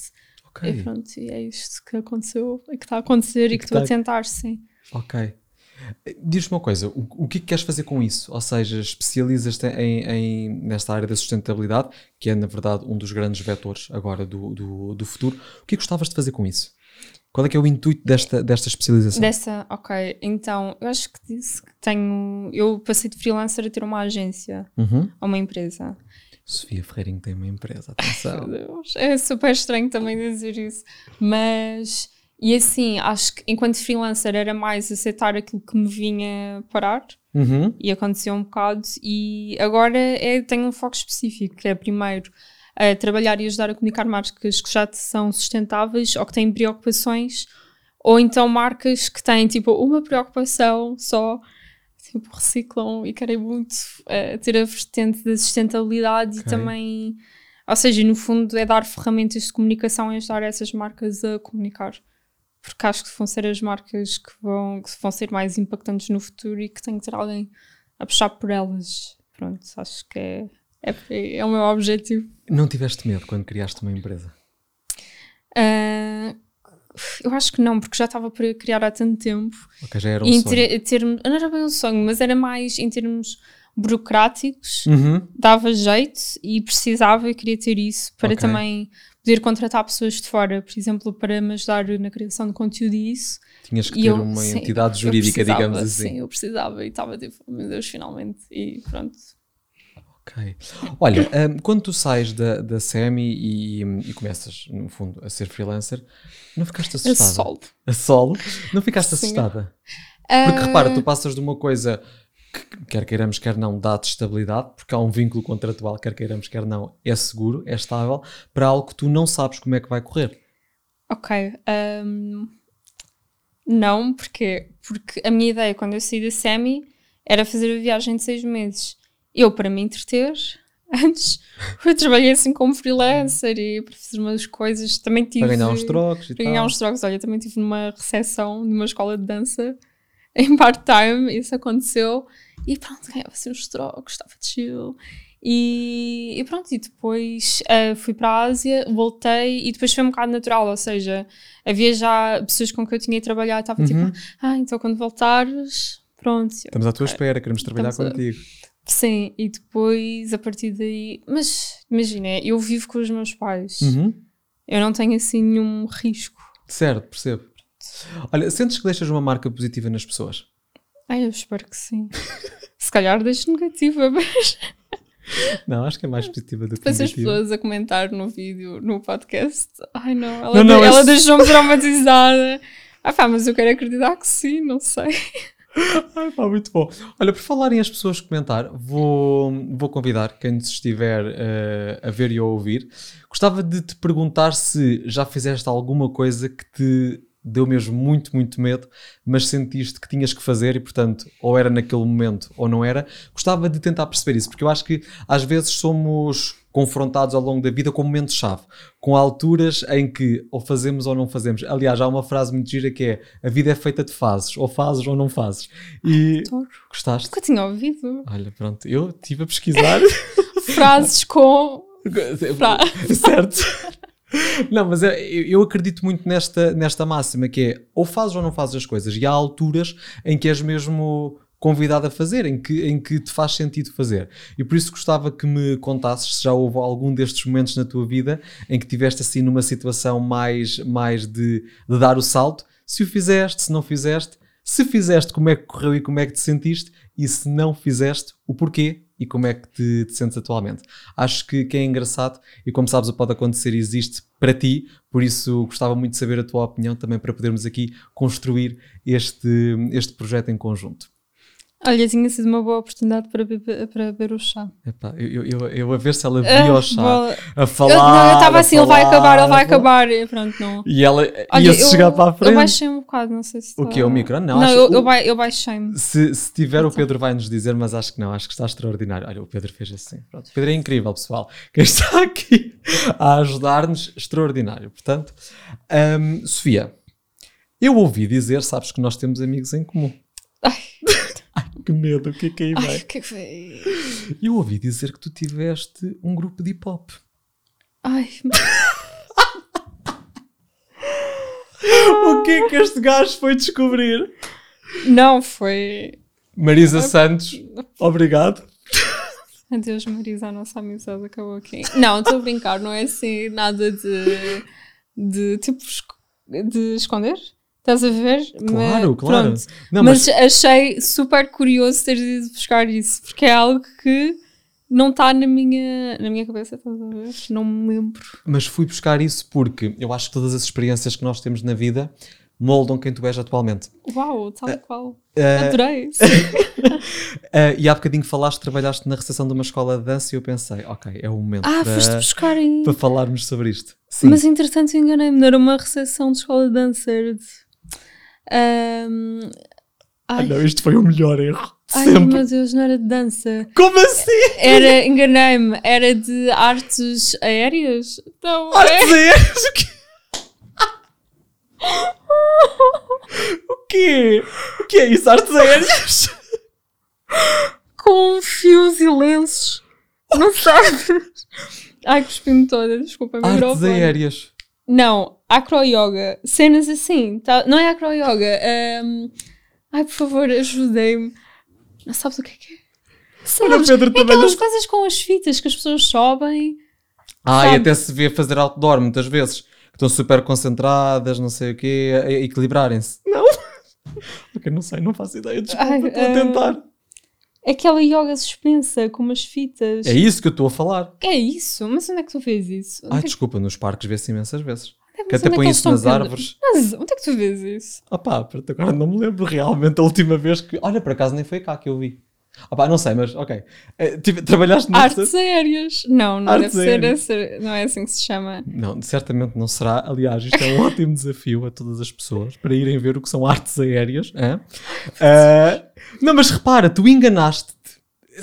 Ok, E pronto, e é isto que aconteceu, e que está a acontecer e, E que que estou a está- tentar, sim. ok. Diz-me uma coisa, o, o que é que queres fazer com isso? Ou seja, especializas-te em, em, nesta área da sustentabilidade, que é na verdade um dos grandes vetores agora do, do, do futuro. O que é que gostavas de fazer com isso? Qual é que é o intuito desta, desta especialização? Dessa, ok. Então, eu acho que disse que tenho. Eu passei de freelancer a ter uma agência, Uhum. ou uma empresa. Sofia Ferreirinho tem uma empresa, atenção. Meu Deus, é super estranho também dizer isso. Mas, e assim, acho que enquanto freelancer era mais aceitar aquilo que me vinha parar Uhum. e aconteceu um bocado. E agora é, tenho um foco específico, que é primeiro a trabalhar e ajudar a comunicar marcas que já são sustentáveis ou que têm preocupações, ou então marcas que têm tipo uma preocupação só. Tipo, reciclam e querem muito eh, ter a vertente da sustentabilidade e Ok. também, ou seja, no fundo é dar ferramentas de comunicação e ajudar essas marcas a comunicar porque acho que vão ser as marcas que vão, que vão ser mais impactantes no futuro e que tem que ter alguém a puxar por elas. Pronto, acho que é, é, é o meu objetivo. Não tiveste medo quando criaste uma empresa? Ah, eu acho que não, porque já estava para criar há tanto tempo. Já era um sonho. ter- não era bem um sonho, mas era mais em termos burocráticos. Uhum. Dava jeito e precisava e queria ter isso para Ok. também poder contratar pessoas de fora, por exemplo, para me ajudar na criação de conteúdo e isso. Tinhas que E ter eu- uma sim, entidade jurídica, digamos assim. Sim, eu precisava e estava tipo, meu Deus, finalmente. E pronto. Ok. Olha, hum, quando tu sais da, da SEMI e, e começas, no fundo, a ser freelancer, não ficaste A assustada? solo. A solo? Não ficaste Sim. assustada? Porque Ah, repara, tu passas de uma coisa que, quer queiramos, quer não, dá-te estabilidade, porque há um vínculo contratual, quer queiramos, quer não, é seguro, é estável, para algo que tu não sabes como é que vai correr. Ok. ahm, não, porque, porque a minha ideia quando eu saí da SEMI era fazer a viagem de seis meses. Eu, para me entreter, antes, eu trabalhei assim como freelancer e para fazer umas coisas. Também tive. Para ganhar uns trocos e para ganhar uns trocos. Olha, também estive numa recepção numa escola de dança em part-time, isso aconteceu. E pronto, ganhava assim uns trocos, estava chill. E, e pronto, e depois ah, fui para a Ásia, voltei e depois foi um bocado natural, ou seja, havia já pessoas com quem eu tinha trabalhado, estava Uhum. tipo, ah, então quando voltares, pronto. Eu, Estamos à tua espera, queremos trabalhar Estamos a- contigo. Sim, e depois a partir daí. Mas imagina, eu vivo com os meus pais, Uhum. eu não tenho assim nenhum risco. Certo, percebo. Olha, sentes que deixas uma marca positiva nas pessoas? Ai, eu espero que sim. Se calhar deixo negativa, mas Não, acho que é mais positiva do que depois as negativa. pessoas a comentar no vídeo, no podcast. Ai não, ela, Não, não, ela deixou-me traumatizada. Ah pá, mas eu quero acreditar que sim, não sei. Ai, pá, muito bom. Olha, por falar em as pessoas comentar, vou, vou convidar quem nos estiver eh, a ver e a ouvir. Gostava de te perguntar se já fizeste alguma coisa que te deu mesmo muito, muito medo, mas sentiste que tinhas que fazer e, portanto, ou era naquele momento ou não era. Gostava de tentar perceber isso, porque eu acho que às vezes somos confrontados ao longo da vida com momentos-chave, com alturas em que ou fazemos ou não fazemos. Aliás, há uma frase muito gira que é a vida é feita de fases, ou fazes ou não fazes. E Adoro. gostaste? Nunca tinha ouvido Olha, pronto, eu estive a pesquisar. frases com. Fra- certo. Não, mas é- eu eu acredito muito nesta, nesta máxima que é ou fazes ou não fazes as coisas. E há alturas em que és mesmo convidado a fazer, em que, em que te faz sentido fazer. E por isso gostava que me contasses se já houve algum destes momentos na tua vida em que tiveste assim numa situação mais, mais de, de dar o salto. Se o fizeste, se não fizeste, se fizeste, como é que correu e como é que te sentiste, e se não fizeste, o porquê e como é que te, te sentes atualmente. Acho que, que é engraçado e, como sabes, o Pode Acontecer existe para ti, por isso gostava muito de saber a tua opinião também para podermos aqui construir este, este projeto em conjunto. Olha, tinha sido uma boa oportunidade para beber, para beber o chá. Epá, eu, eu, eu, a ver se ela via o chá Boa. a Eu, falar. não, eu estava assim, ele vai falar, acabar, ele vai falar. acabar. E pronto, não. E ela Olha, ia-se eu, chegar para a frente. Eu baixei um bocado, não sei se. O quê? O micro? Não, Não, acho- eu, o- eu, ba- eu baixei-me. Se, se tiver, o Então. Pedro vai nos dizer, mas acho que não, acho que está extraordinário. Olha, o Pedro fez assim. Pronto. O Pedro é incrível, pessoal. Quem está aqui a ajudar-nos, extraordinário. Portanto, hum, Sofia, eu ouvi dizer, sabes que nós temos amigos em comum. Ai. Ai, que medo, o que é que aí Ai, vai? o que é foi? Eu ouvi dizer que tu tiveste um grupo de hip hop. Ai, O que é que este gajo foi descobrir? Não, foi. Marisa Santos, obrigado. Adeus, Marisa, a nossa amizade acabou aqui. Não, estou a brincar, não é assim nada de. de tipo. de esconder? Estás a ver? Claro, Mas- claro. Não, mas, mas, achei super curioso ter ido buscar isso, porque é algo que não está na minha, na minha cabeça, estás a ver? Não me lembro. mas fui buscar isso porque eu acho que todas as experiências que nós temos na vida moldam quem tu és atualmente. Uau, tal e qual. Ah, Adorei. ah, e há bocadinho falaste, trabalhaste na recepção de uma escola de dança e eu pensei, ok, é o momento Ah, para, foste buscar para falarmos sobre isto. Sim. Mas entretanto enganei-me, não era uma recepção de escola de dança, era de. Ah, ai, não, isto foi o melhor erro. ai sempre. meu Deus, não era de dança. Como assim? Era, enganei-me, era de artes aéreas. Não, é? Artes aéreas? O quê? o quê? O que é isso? Artes aéreas? com fios e lenços. Não sabes? Ai, cuspi-me toda, desculpa, Artes microfone. aéreas. Não, acro-yoga. Cenas assim. tá- Não é acro-yoga. ahm, ai, por favor, ajudei-me. Não sabes o que é que é? Sabes? Pedro É aquelas não- coisas com as fitas que as pessoas sobem. Ah, e Sabe? até se vê fazer outdoor muitas vezes. Que estão super concentradas, não sei o quê, equilibrarem-se. Não. ok, não sei, não faço ideia. Desculpa, estou a tentar. Aquela yoga suspensa com umas fitas. É isso que eu estou a falar. É isso? Mas onde é que tu vês isso? Onde Ai, é que- desculpa, nos parques vê-se imensas vezes. mas Que até é põe eles isso nas árvores. Mas onde é que tu vês isso? Ah pá, agora não me lembro realmente a última vez que... Olha, por acaso nem foi cá que eu vi. Ah pá, não sei, mas ok. Eh, trabalhaste no... Artes aéreas. Não, não Artes deve ser, não é assim que se chama. Não, certamente não será. Aliás, isto é um ótimo desafio a todas as pessoas para irem ver o que são artes aéreas. hã? Ah, não, mas repara, tu enganaste-te.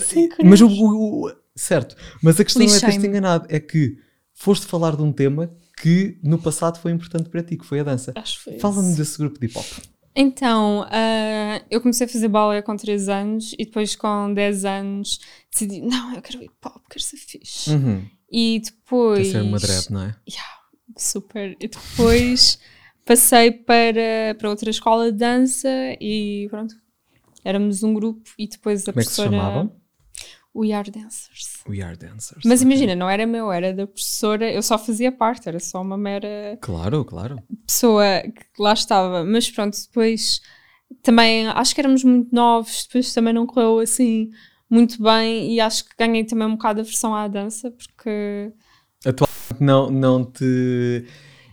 Sem querer. Mas o, o- o- Certo. Mas a questão não é teres-te enganado. É que foste falar de um tema que no passado foi importante para ti, que foi a dança. Acho que foi Fala-me desse grupo de hip hop. Então, ah, eu comecei a fazer balé com 3 anos e depois com 10 anos decidi, não, eu quero hip hop, quero ser fixe. Uhum. E depois... Quer ser uma dread, não é? Super. E depois passei para, para outra escola de dança e pronto. Éramos um grupo e depois a Como é que se professora... chamavam? We Are Dancers. We Are Dancers. Mas ok. imagina, não era meu, era da professora, eu só fazia parte, era só uma mera Claro, claro. pessoa que lá estava. Mas pronto, depois também acho que éramos muito novos, depois também não correu assim muito bem e acho que ganhei também um bocado a versão à dança, porque Não, não te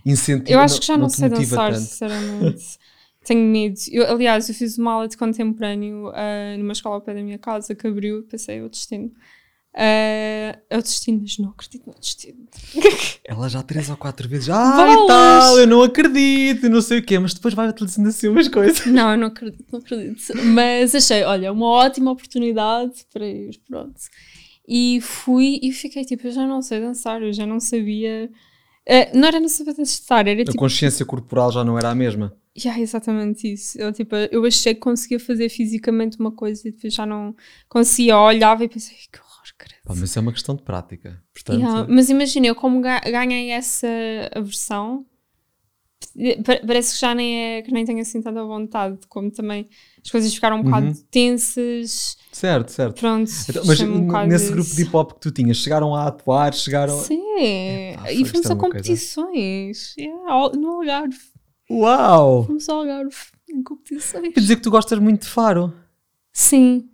incentiva. eu acho que já não, te sei dançar, tanto. sinceramente. Tenho medo. Eu, aliás, eu fiz uma aula de contemporâneo ah, numa escola ao pé da minha casa que abriu e pensei, o destino. Ah, é o destino, mas não acredito no destino. Ela já três ou quatro vezes. Ai, Bolas! tal, eu não acredito, não sei o quê, mas depois vai-te dizendo assim umas coisas. Não, eu não acredito, não acredito. Mas achei, olha, uma ótima oportunidade para ir, pronto. E fui e fiquei tipo, eu já não sei dançar, eu já não sabia. eh, não era não saber dançar, era A tipo. consciência corporal já não era a mesma. Yeah, exatamente isso. Eu, tipo, eu achei que conseguia fazer fisicamente uma coisa e depois já não conseguia. Olhava e pensei, "Ai, que horror, credo. Pá, mas é uma questão de prática. Portanto, Yeah, Mas imagina, eu como ga- ganhei essa aversão, pa- parece que já nem é que nem tenho assim tanta vontade, como também as coisas ficaram um bocado Uhum. tensas. certo, certo. Pronto, Então, mas um nesse grupo de hip hop que tu tinhas, chegaram a atuar, chegaram. Sim, Epá, e fomos é a competições. Yeah, no Algarve. Uau! Fomos ao Algarve em competições. Quer dizer que tu gostas muito de faro. Sim,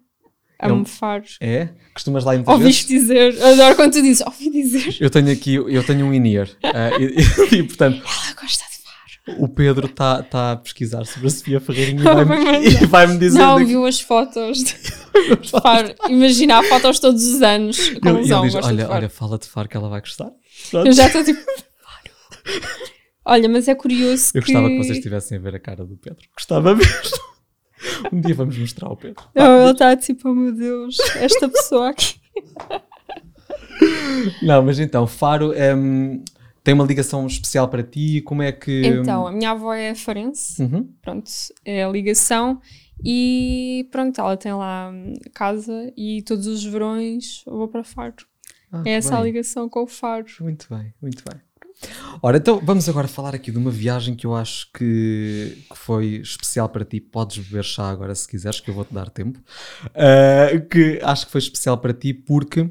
É um- amo faros. É? Costumas lá ir muitas Ouviste vezes? dizer, adoro quando tu dizes, ouvi dizer. Eu tenho aqui, eu tenho um in-ear. ah, e, e, portanto, Ela gosta de faro. o Pedro está tá a pesquisar sobre a Sofia Ferreirinha e Vai vai-me e vai-me dizer. Não, viu as fotos de de faro. Imagina, há fotos todos os anos. E ele, e ele diz: olha, faro. olha, fala de faro que ela vai gostar. Eu já estou tipo. Faro. Olha, mas é curioso Eu que. gostava que vocês estivessem a ver a cara do Pedro. Gostava mesmo. Um dia vamos mostrar ao Pedro. Não, ele está tipo, oh meu Deus, esta pessoa aqui. Não, mas então, Faro hum, tem uma ligação especial para ti. Como é que. Então, a minha avó é farense, Uhum. pronto, é a ligação. E pronto, ela tem lá hum, casa e todos os verões eu vou para Faro. Ah, É essa a bem. ligação com o Faro. Muito bem, muito bem. Ora, então vamos agora falar aqui de uma viagem que eu acho que, que foi especial para ti. Podes beber chá agora se quiseres, que eu vou-te dar tempo. Uh, que acho que foi especial para ti porque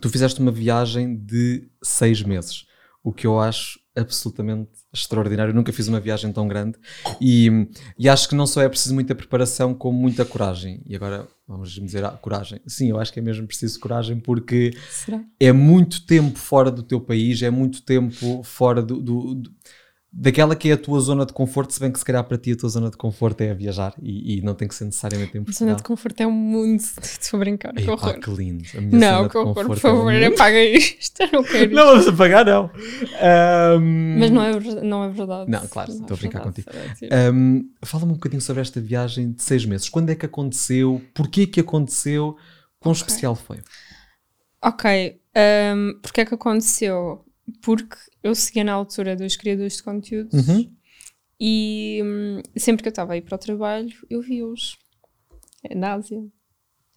tu fizeste uma viagem de seis meses, o que eu acho absolutamente extraordinário. Eu nunca fiz uma viagem tão grande e, e acho que não só é preciso muita preparação, como muita coragem. E agora vamos dizer, ah, coragem. Sim, eu acho que é mesmo preciso coragem porque Será? é muito tempo fora do teu país, é muito tempo fora do, do, do daquela que é a tua zona de conforto, se bem que se calhar para ti a tua zona de conforto é a viajar e, e não tem que ser necessariamente em A Portugal. zona de conforto é um mundo. Estou a brincar. Ei, Que pá, horror. que lindo. A Não, que horror. Por é um favor, apaga isto. Não quero. Não vamos apagar, não. Ahm, Mas não é, não é verdade. Não, claro, Não é estou a brincar verdade. contigo. É mentira. ahm, Fala-me um bocadinho sobre esta viagem de seis meses. Quando é que aconteceu? Porquê que aconteceu? Quão Ok. especial foi? Ok, um, porque é que aconteceu? Porque eu seguia na altura dos criadores de conteúdos Uhum. e hum, sempre que eu estava a ir para o trabalho, eu vi-os. É, na Ásia.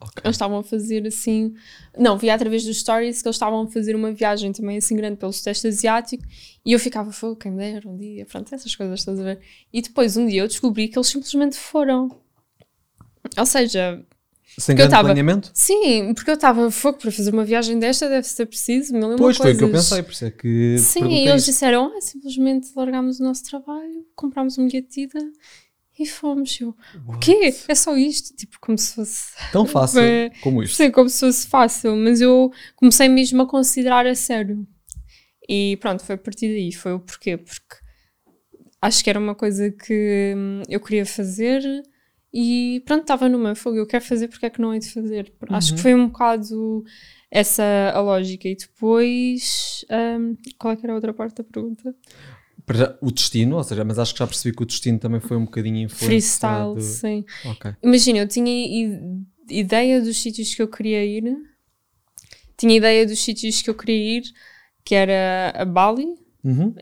Ok. Eles estavam a fazer assim. Não, vi através dos stories que eles estavam a fazer uma viagem também assim grande pelo Sudeste Asiático e eu ficava, fogo, quem dera um dia, pronto, essas coisas, estás a ver? E depois um dia eu descobri que eles simplesmente foram. Ou seja, Sem grande tava- planeamento? sim, porque eu estava, fogo, para fazer uma viagem desta deve ser preciso mil uma Pois, foi o que eu coisas." pensei, por isso é que Sim, e eles isso. disseram, ah, simplesmente largámos o nosso trabalho, comprámos um bilhete de ida e fomos. Eu, o quê? É só isto? Tipo, como se fosse. Tão fácil Foi- como isto. Sim, como se fosse fácil, mas eu comecei mesmo a considerar a sério. E pronto, foi a partir daí. Foi o porquê? Porque acho que era uma coisa que hum, eu queria fazer e pronto, estava numa fogo. Eu quero fazer, porque é que não hei de fazer? Acho Uhum. que foi um bocado essa a lógica. E depois, hum, qual é que era a outra parte da pergunta? Para o destino, ou seja, mas acho que já percebi que o destino também foi um bocadinho influenciado. Freestyle, sim. Ok. Imagina, eu tinha ideia dos sítios que eu queria ir, tinha ideia dos sítios que eu queria ir, que era a Bali, Uhum.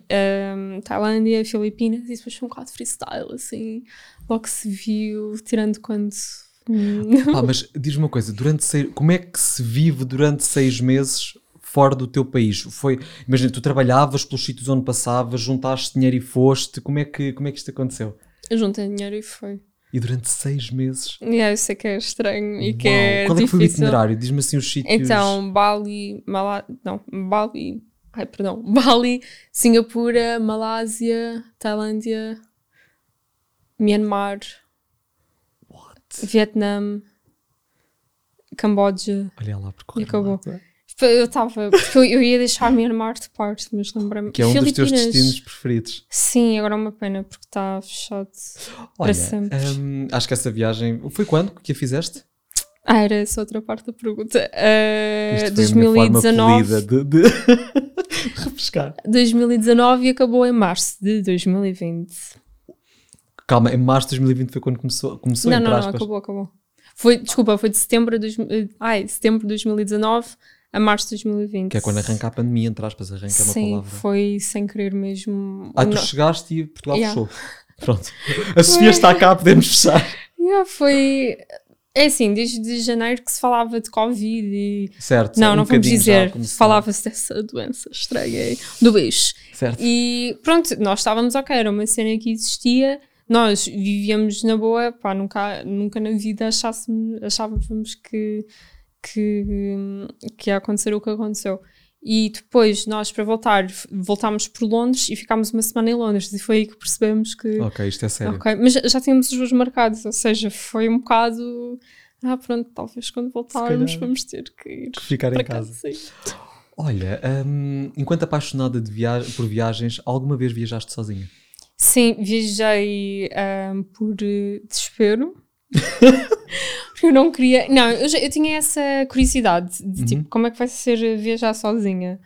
um, Tailândia, Filipinas, e depois foi um bocado freestyle, assim, logo se viu, tirando quando. Pá, mas diz-me uma coisa, durante seis, como é que se vive durante seis meses fora do teu país? Foi, imagina, tu trabalhavas pelos sítios onde passavas, juntaste dinheiro e foste, como é que, como é que isto aconteceu? eu juntei dinheiro e foi. E durante seis meses? Aí eu sei que é estranho e que Uau. é Qual é que foi o difícil. itinerário? Diz-me assim os sítios. Então, Bali, Malá... não, Bali, ai, perdão, Bali, Singapura, Malásia, Tailândia, Myanmar, Vietnã, Camboja. Olha lá, percorrer E acabou. lá, Eu estava, porque eu, ia deixar Myanmar de parte, mas lembrei-me. Que é um dos teus destinos preferidos. Sim, agora é uma pena porque está fechado Olha, para sempre. hum, acho que essa viagem. Foi quando que a fizeste? Ah, era essa outra parte da pergunta. Ah, Isto foi a minha forma 2019. polida de, de refrescar. 2019 e acabou em março de 2020. Calma, em março de 2020 foi quando começou, começou não, não, não, acabou, acabou. Foi, desculpa, foi de setembro de, ai, setembro de 2019 a março de 2020. Que é quando arranca a pandemia, entre aspas, arranca é uma Sim, palavra. foi sem querer mesmo. Ah, tu Não. chegaste e Portugal Yeah. fechou. Pronto. A Sofia está cá, podemos fechar. Yeah, foi. É assim, desde janeiro que se falava de Covid e. Certo. Não, um não vamos dizer. Falava-se dessa doença estranha aí, do bicho. Certo. E pronto, nós estávamos ok, era uma cena que existia, nós vivíamos na boa, pá, nunca, nunca na vida achávamos que, que, que ia acontecer o que aconteceu. E depois nós, para voltar, voltámos por Londres e ficámos uma semana em Londres, e foi aí que percebemos que. Ok, isto é sério. mas já tínhamos os voos marcados, ou seja, foi um bocado. Ah, pronto, talvez quando voltarmos vamos ter que ir Ficar para em casa. sim. Olha, hum, enquanto apaixonada via por viagens, alguma vez viajaste sozinha? Sim, viajei ahm, por eh, desespero. Porque eu não queria. Não, eu, já- eu tinha essa curiosidade de Uhum. tipo, como é que vai ser viajar sozinha?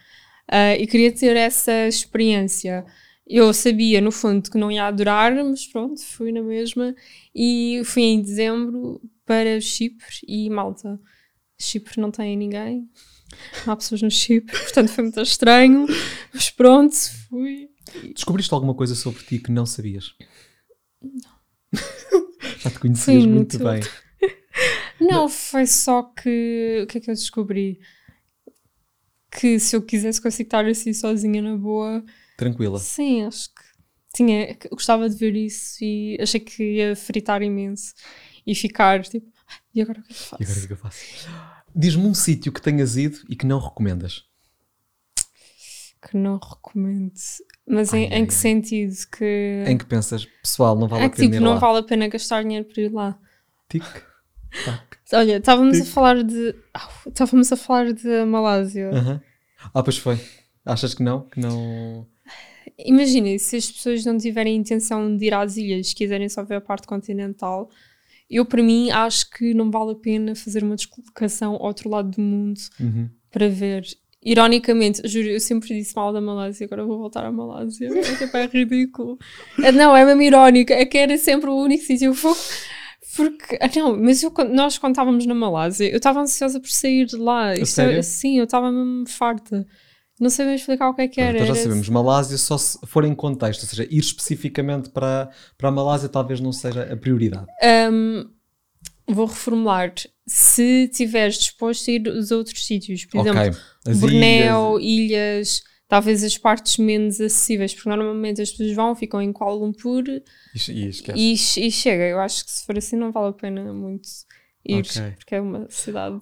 Ah, e queria ter essa experiência. Eu sabia, no fundo, que não ia adorar, mas pronto, fui na mesma. E fui em dezembro para Chipre e Malta. Chipre não tem ninguém, não há pessoas no Chipre, portanto foi muito estranho. Mas pronto, fui. Descobriste alguma coisa sobre ti que não sabias? Não. Já te conhecias Foi muito muito- bem. Não, foi só que. O que é que eu descobri? que se eu quisesse consigo estar assim sozinha na boa. Tranquila. Sim, acho que tinha, gostava de ver isso e achei que ia fritar imenso e ficar tipo, "Ah, e agora o que é que eu faço? E agora o que é que eu faço? Diz-me um sítio que tenhas ido e que não recomendas. Que não recomendo. Mas em, Ai, em ai, que ai. sentido? Que Em que pensas, pessoal, não vale é a pena tipo, não lá. vale a pena gastar dinheiro para ir lá. Tic. Olha, estávamos a falar de. Au, Estávamos a falar de Malásia. Aham. Ah, pois foi. Achas que não? Que não. Imagina, se as pessoas não tiverem intenção de ir às ilhas, quiserem só ver a parte continental, eu para mim acho que não vale a pena fazer uma deslocação ao outro lado do mundo Uhum. para ver. Ironicamente, juro, eu sempre disse mal da Malásia, agora vou voltar à Malásia. É, tipo, é ridículo. É, não, é mesmo irónico. É que era sempre o único sítio. Eu vou- Porque, ah, não, mas eu, nós quando estávamos na Malásia, eu estava ansiosa por sair de lá. Isto é- sério? sim, eu estava mesmo farta. Não sei bem explicar o que é que era. Então já Era- sabemos, Malásia só se for em contexto, ou seja, ir especificamente para, para a Malásia talvez não seja a prioridade. Um, vou reformular. Se estiveres disposto a ir aos outros sítios, por exemplo, ok. As Bornéu, ilhas, talvez as partes menos acessíveis, porque normalmente as pessoas vão, ficam em Kuala Lumpur. E, e e, chega. Eu acho que se for assim não vale a pena muito ir, Ok. porque é uma cidade.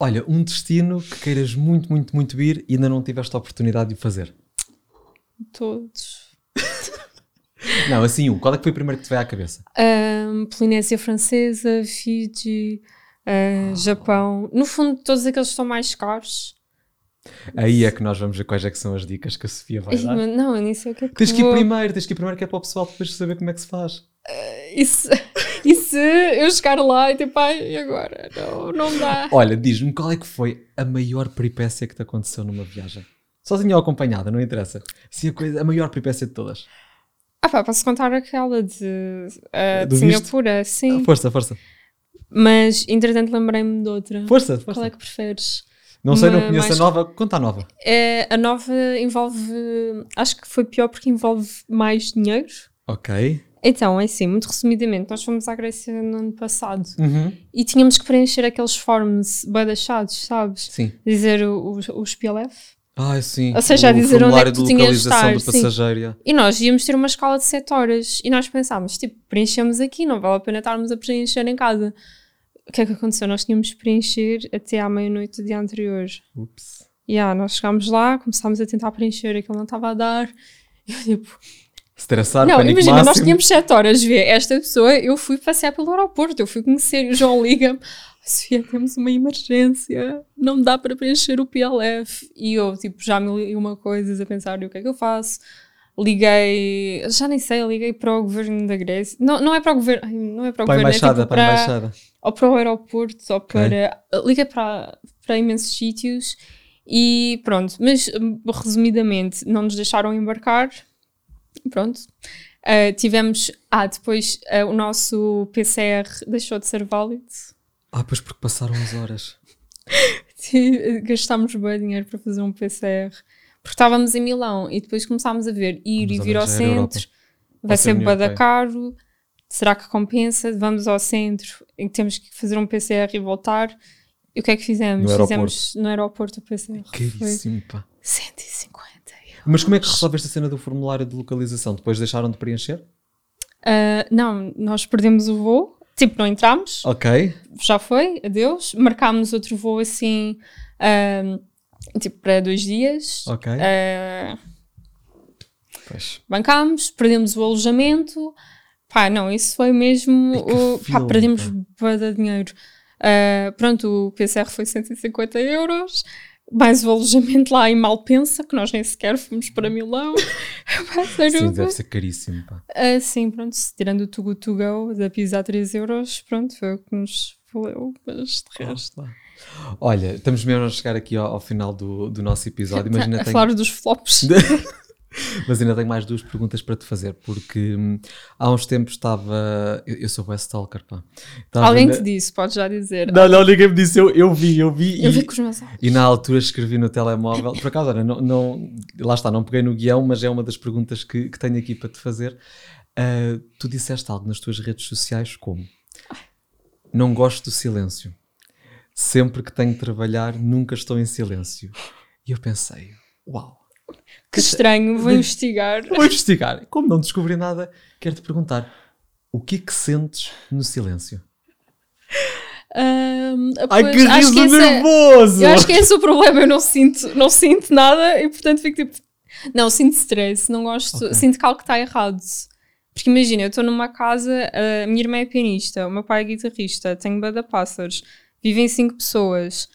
Olha, um destino que queiras muito, muito, muito ir e ainda não tiveste a oportunidade de o fazer. Todos. Não, assim um. Qual é que foi o primeiro que te veio à cabeça? Um, Polinésia Francesa, Fiji, uh, Japão. No fundo, todos aqueles que são mais caros. Aí é que nós vamos ver quais é que são as dicas que a Sofia vai dar. Não, eu nem sei o que é que Tens que ir vou- primeiro, tens que ir primeiro que é para o pessoal depois saber como é que se faz. E se, e se eu chegar lá e tipo, ai, e agora? Não, não dá. Olha, diz-me qual é que foi a maior peripécia que te aconteceu numa viagem? Sozinha ou acompanhada, não interessa. Sim, a, coisa, a maior peripécia de todas. Ah pá, posso contar aquela de, uh, de visto? Singapura, sim. Força, força. Mas, entretanto, lembrei-me de outra. Força, força. Qual é que preferes? Não sei, não conheço a nova. Conta a nova. É, a nova envolve. Acho que foi pior porque envolve mais dinheiro. Ok. Então, é assim, muito resumidamente, nós fomos à Grécia no ano passado Uhum. e tínhamos que preencher aqueles forms bem deixados, sabes? Sim. Dizer o- os, os PLF. Ai, sim. Ou seja, o a dizer onde é que tu tinhas de estar, do passageiro. E nós íamos ter uma escala de 7 horas e nós pensámos, tipo, preenchemos aqui, não vale a pena estarmos a preencher em casa. O que é que aconteceu? Nós tínhamos de preencher até à meia-noite do dia anterior. Ups. E ah, nós chegámos lá, começámos a tentar preencher, aquilo não estava a dar. Eu, tipo, Estressar, não, imagina, nós máximo. tínhamos 7 horas, vê, esta pessoa, eu fui passear pelo aeroporto, eu fui conhecer, e o João liga-me, Sofia, temos uma emergência, não dá para preencher o PLF. E eu, tipo, já me li uma coisa a pensar, e o que é que eu faço? Liguei, já nem sei, liguei para o governo da Grécia. Não, não é para o governo, não é para o Para a governo, embaixada, é tipo para a embaixada. ou para o aeroporto, ou para. Liguei para, para imensos sítios e pronto. Mas resumidamente, não nos deixaram embarcar. Pronto. Ah, tivemos. Ah, depois ah, o nosso PCR deixou de ser válido. Ah, pois porque passaram as horas. Gastámos bem dinheiro para fazer um PCR. Porque estávamos em Milão e depois começámos a ver ir Vamos e vir ao centro. Vai ser ser União bué da Europeia. caro. Será que compensa? Vamos ao centro e temos que fazer um PCR e voltar. E o que é que fizemos? No. Fizemos no aeroporto o PCR. Caríssimo, pá. 150 euros. Mas como é que resolveste a cena do formulário de localização? Depois deixaram de preencher? Ah, não, nós perdemos o voo. Tipo, não entramos. Ok. Já foi, adeus. Marcámos outro voo assim, ah, tipo, para dois dias. Ok. Ah, Pois. bancámos, perdemos o alojamento. Pá, não, isso foi mesmo. O, pá, filme, perdemos de dinheiro. Ah, pronto, o PCR foi 150 euros. Mais o alojamento lá em Malpensa, que nós nem sequer fomos para Milão. Sim, deve ser caríssimo, pá. ah, sim, pronto, tirando o Tugu To Go da Pisa a 3 euros, pronto, foi o que nos valeu, mas de resto. Lá. Olha, estamos mesmo a chegar aqui ao, ao final do, do nosso episódio, mas ainda, a tenho, falar dos flops. mas ainda tenho mais duas perguntas para te fazer, porque hum, há uns tempos estava. Eu, eu sou West Stalker, pá. Estava Alguém na- te disse, pode já dizer. Não, não, ninguém me disse, eu, eu vi, eu vi. Eu e, vi com os meus olhos. e na altura escrevi no telemóvel, por acaso, olha, não, não, lá está, não peguei no guião, mas é uma das perguntas que, que tenho aqui para te fazer. Ah, tu disseste algo nas tuas redes sociais como não gosto do silêncio. Sempre que tenho de trabalhar, nunca estou em silêncio. E eu pensei, uau. Que estranho, vou investigar. Vou investigar. Como não descobri nada, quero te perguntar: o que é que sentes no silêncio? Um, Ai, que acho riso que esse é- nervoso! eu acho que esse é o problema, eu não sinto, não sinto nada e portanto fico tipo. Não, sinto stress, não gosto, Ok. sinto que algo está errado. Porque imagina, eu estou numa casa, a minha irmã é pianista, o meu pai é guitarrista, tenho banda pássaros, vivem cinco pessoas.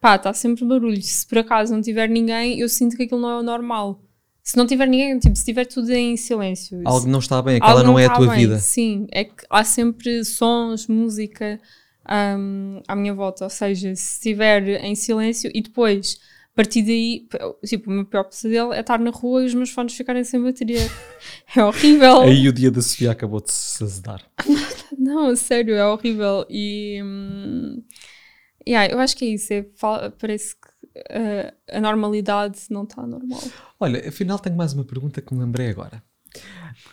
Pá, está sempre barulho. Se por acaso não tiver ninguém, eu sinto que aquilo não é o normal. Se não tiver ninguém, tipo, se tiver tudo em silêncio. Algo não está bem, aquela Algo não, é a tá tua bem. vida. Sim, é que há sempre sons, música hum, à minha volta. Ou seja, se estiver em silêncio e depois, a partir daí, tipo, o meu pior pesadelo é estar na rua e os meus fones ficarem sem bateria. É horrível. Aí o dia da Sofia acabou de se azedar. Não, sério, é horrível. E hum, yeah, eu acho que é isso. É, parece que uh, a normalidade não está normal. Olha, afinal tenho mais uma pergunta que me lembrei agora.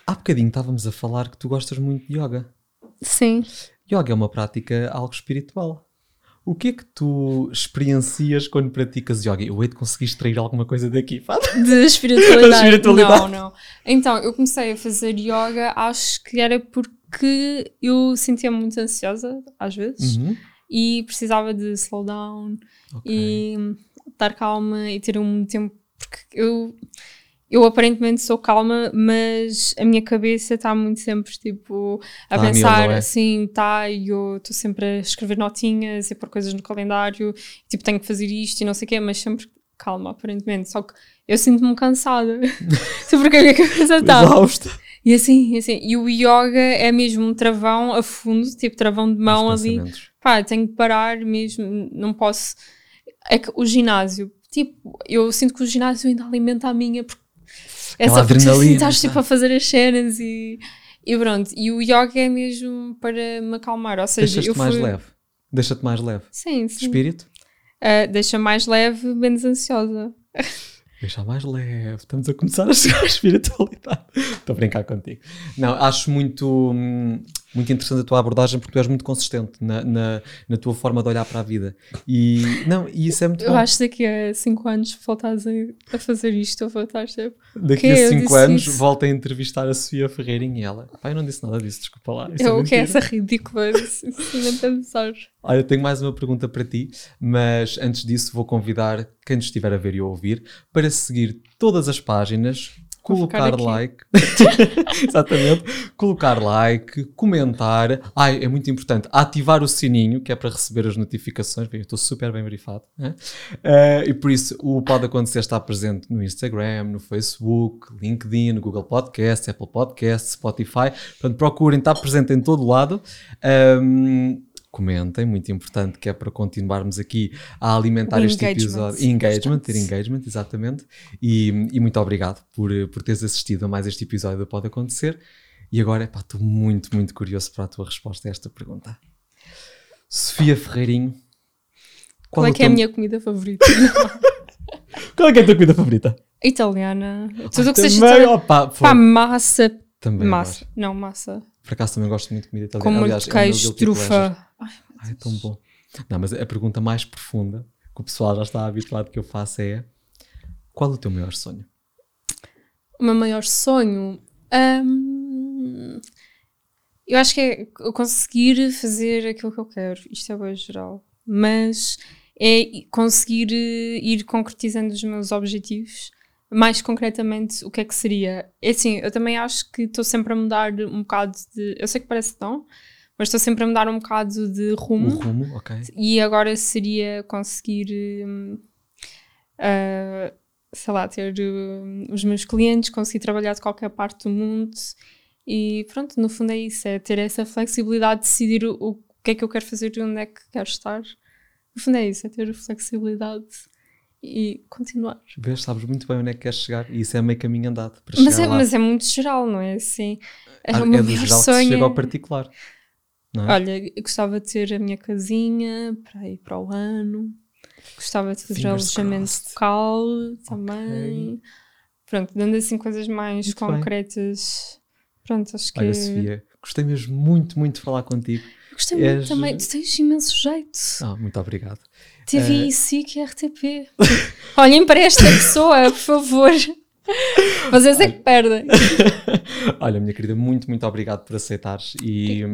Há bocadinho estávamos a falar que tu gostas muito de yoga. Sim. Yoga é uma prática algo espiritual. O que é que tu experiencias quando praticas yoga? Eu hei de conseguir extrair alguma coisa daqui, pá. De espiritualidade. De espiritualidade. Não, não. Então, eu comecei a fazer yoga, acho que era porque eu sentia-me muito ansiosa, às vezes, Uhum. E precisava de slow down Ok. e estar calma e ter um tempo. Porque eu, eu aparentemente sou calma, mas a minha cabeça está muito sempre tipo a Tá a mil, pensar é? assim, tá, e eu estou sempre a escrever notinhas e a pôr coisas no calendário, tipo, tenho que fazer isto e não sei o quê, mas sempre calma, aparentemente. Só que eu sinto-me cansada. Sei porque a minha cabeça está. Exausta. E assim, e assim, e o yoga é mesmo um travão a fundo, tipo travão de mão ali. Pá, tenho que parar mesmo, não posso. É que o ginásio, tipo, eu sinto que o ginásio ainda alimenta a minha. Porque porque adrenalina, assim, estás tá? tipo a fazer as cenas e, e pronto. E o yoga é mesmo para me acalmar, ou seja, Deixas-te eu mais fui... leve. Deixa-te mais leve. Sim, sim. Espírito? Ah, deixa mais leve, menos ansiosa. Deixa mais leve. Estamos a começar a chegar à espiritualidade. Estou a brincar contigo. Não, acho muito, hum, muito interessante a tua abordagem porque tu és muito consistente na, na, na tua forma de olhar para a vida. E, não, e isso é muito Eu bom. acho que daqui a 5 anos voltares a, a fazer isto, vou estar sempre. Daqui que a eu 5 disse anos isso. volto a entrevistar a Sofia Ferreirinha e ela. Pai, eu não disse nada disso, desculpa lá. Isso é Eu que é mentira." essa ridícula, assim, nem pensar. Olha, tenho mais uma pergunta para ti, mas antes disso vou convidar quem nos estiver a ver e a ouvir para seguir todas as páginas, colocar like, exatamente, colocar like, comentar. Ai, é muito importante, ativar o sininho, que é para receber as notificações. Bem, eu estou super bem verifado. né? Eh, e por isso, o Pode Acontecer está presente no Instagram, no Facebook, LinkedIn, no Google Podcast, Apple Podcast, Spotify. Portanto, procurem, está presente em todo lado. Ahm, comentem, muito importante, que é para continuarmos aqui a alimentar O este episódio. Engagement, ter engagement, exatamente. E, e muito obrigado por, por teres assistido a mais este episódio do Pode Acontecer. E agora, pá, estou muito, muito curioso para a tua resposta a esta pergunta. Sofia Ferreirinho. Qual, é o que é a minha comida favorita? Qual é, que é a tua comida favorita? Italiana. Tudo o que seja italiano. opa, Pá, massa. Também Massa. gosto. Não, massa. Por acaso também gosto muito de comida italiana. Com Aliás, é queijo, pleasure. trufa. Ai, é tão bom. Não, mas a pergunta mais profunda que o pessoal já está habituado que eu faço é: qual o teu maior sonho? O meu maior sonho. hum, eu acho que é conseguir fazer aquilo que eu quero. Isto é bem geral. Mas é conseguir eh, ir concretizando os meus objetivos. Mais concretamente, o que é que seria? É assim, eu também acho que estou sempre a mudar um bocado de. Eu sei que parece não, mas estou sempre a mudar um bocado de rumo. O rumo, ok. E agora seria conseguir, ah, sei lá, ter hum, os meus clientes, conseguir trabalhar de qualquer parte do mundo. E pronto, no fundo é isso: é ter essa flexibilidade de decidir o, o que é que eu quero fazer e onde é que quero estar. No fundo é isso: é ter flexibilidade e continuar. Vês, sabes muito bem onde é que queres chegar e isso é meio caminho andado para Mas chegar é, lá. mas é muito geral, não é? Assim, é Ah, é do geral que se sonho. chega ao particular. É? Olha, eu gostava de ter a minha casinha para ir para o ano. Gostava de fazer Fingers alojamento crossed. local também. Pronto, dando assim coisas mais Muito bem. concretas. Pronto, acho que. Olha, Sofia, Gostei mesmo muito, muito de falar contigo. Gostei És... muito também. Tu tens imenso jeito. Ah, muito obrigado. TVI, uh... SIC e RTP. Olhem para esta pessoa, por favor. Vocês é que perdem. Olha, minha querida, muito, muito obrigado por aceitares e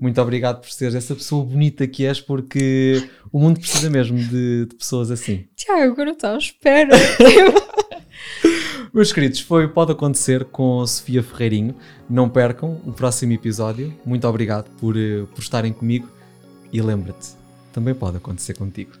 muito obrigado por seres essa pessoa bonita que és, porque o mundo precisa mesmo de, de pessoas assim. Tiago, agora estou à espera. Meus queridos, foi Pode Acontecer com Sofia Ferreirinho. Não percam o próximo episódio. Muito obrigado por, eh, por estarem comigo e lembra-te, também pode acontecer contigo.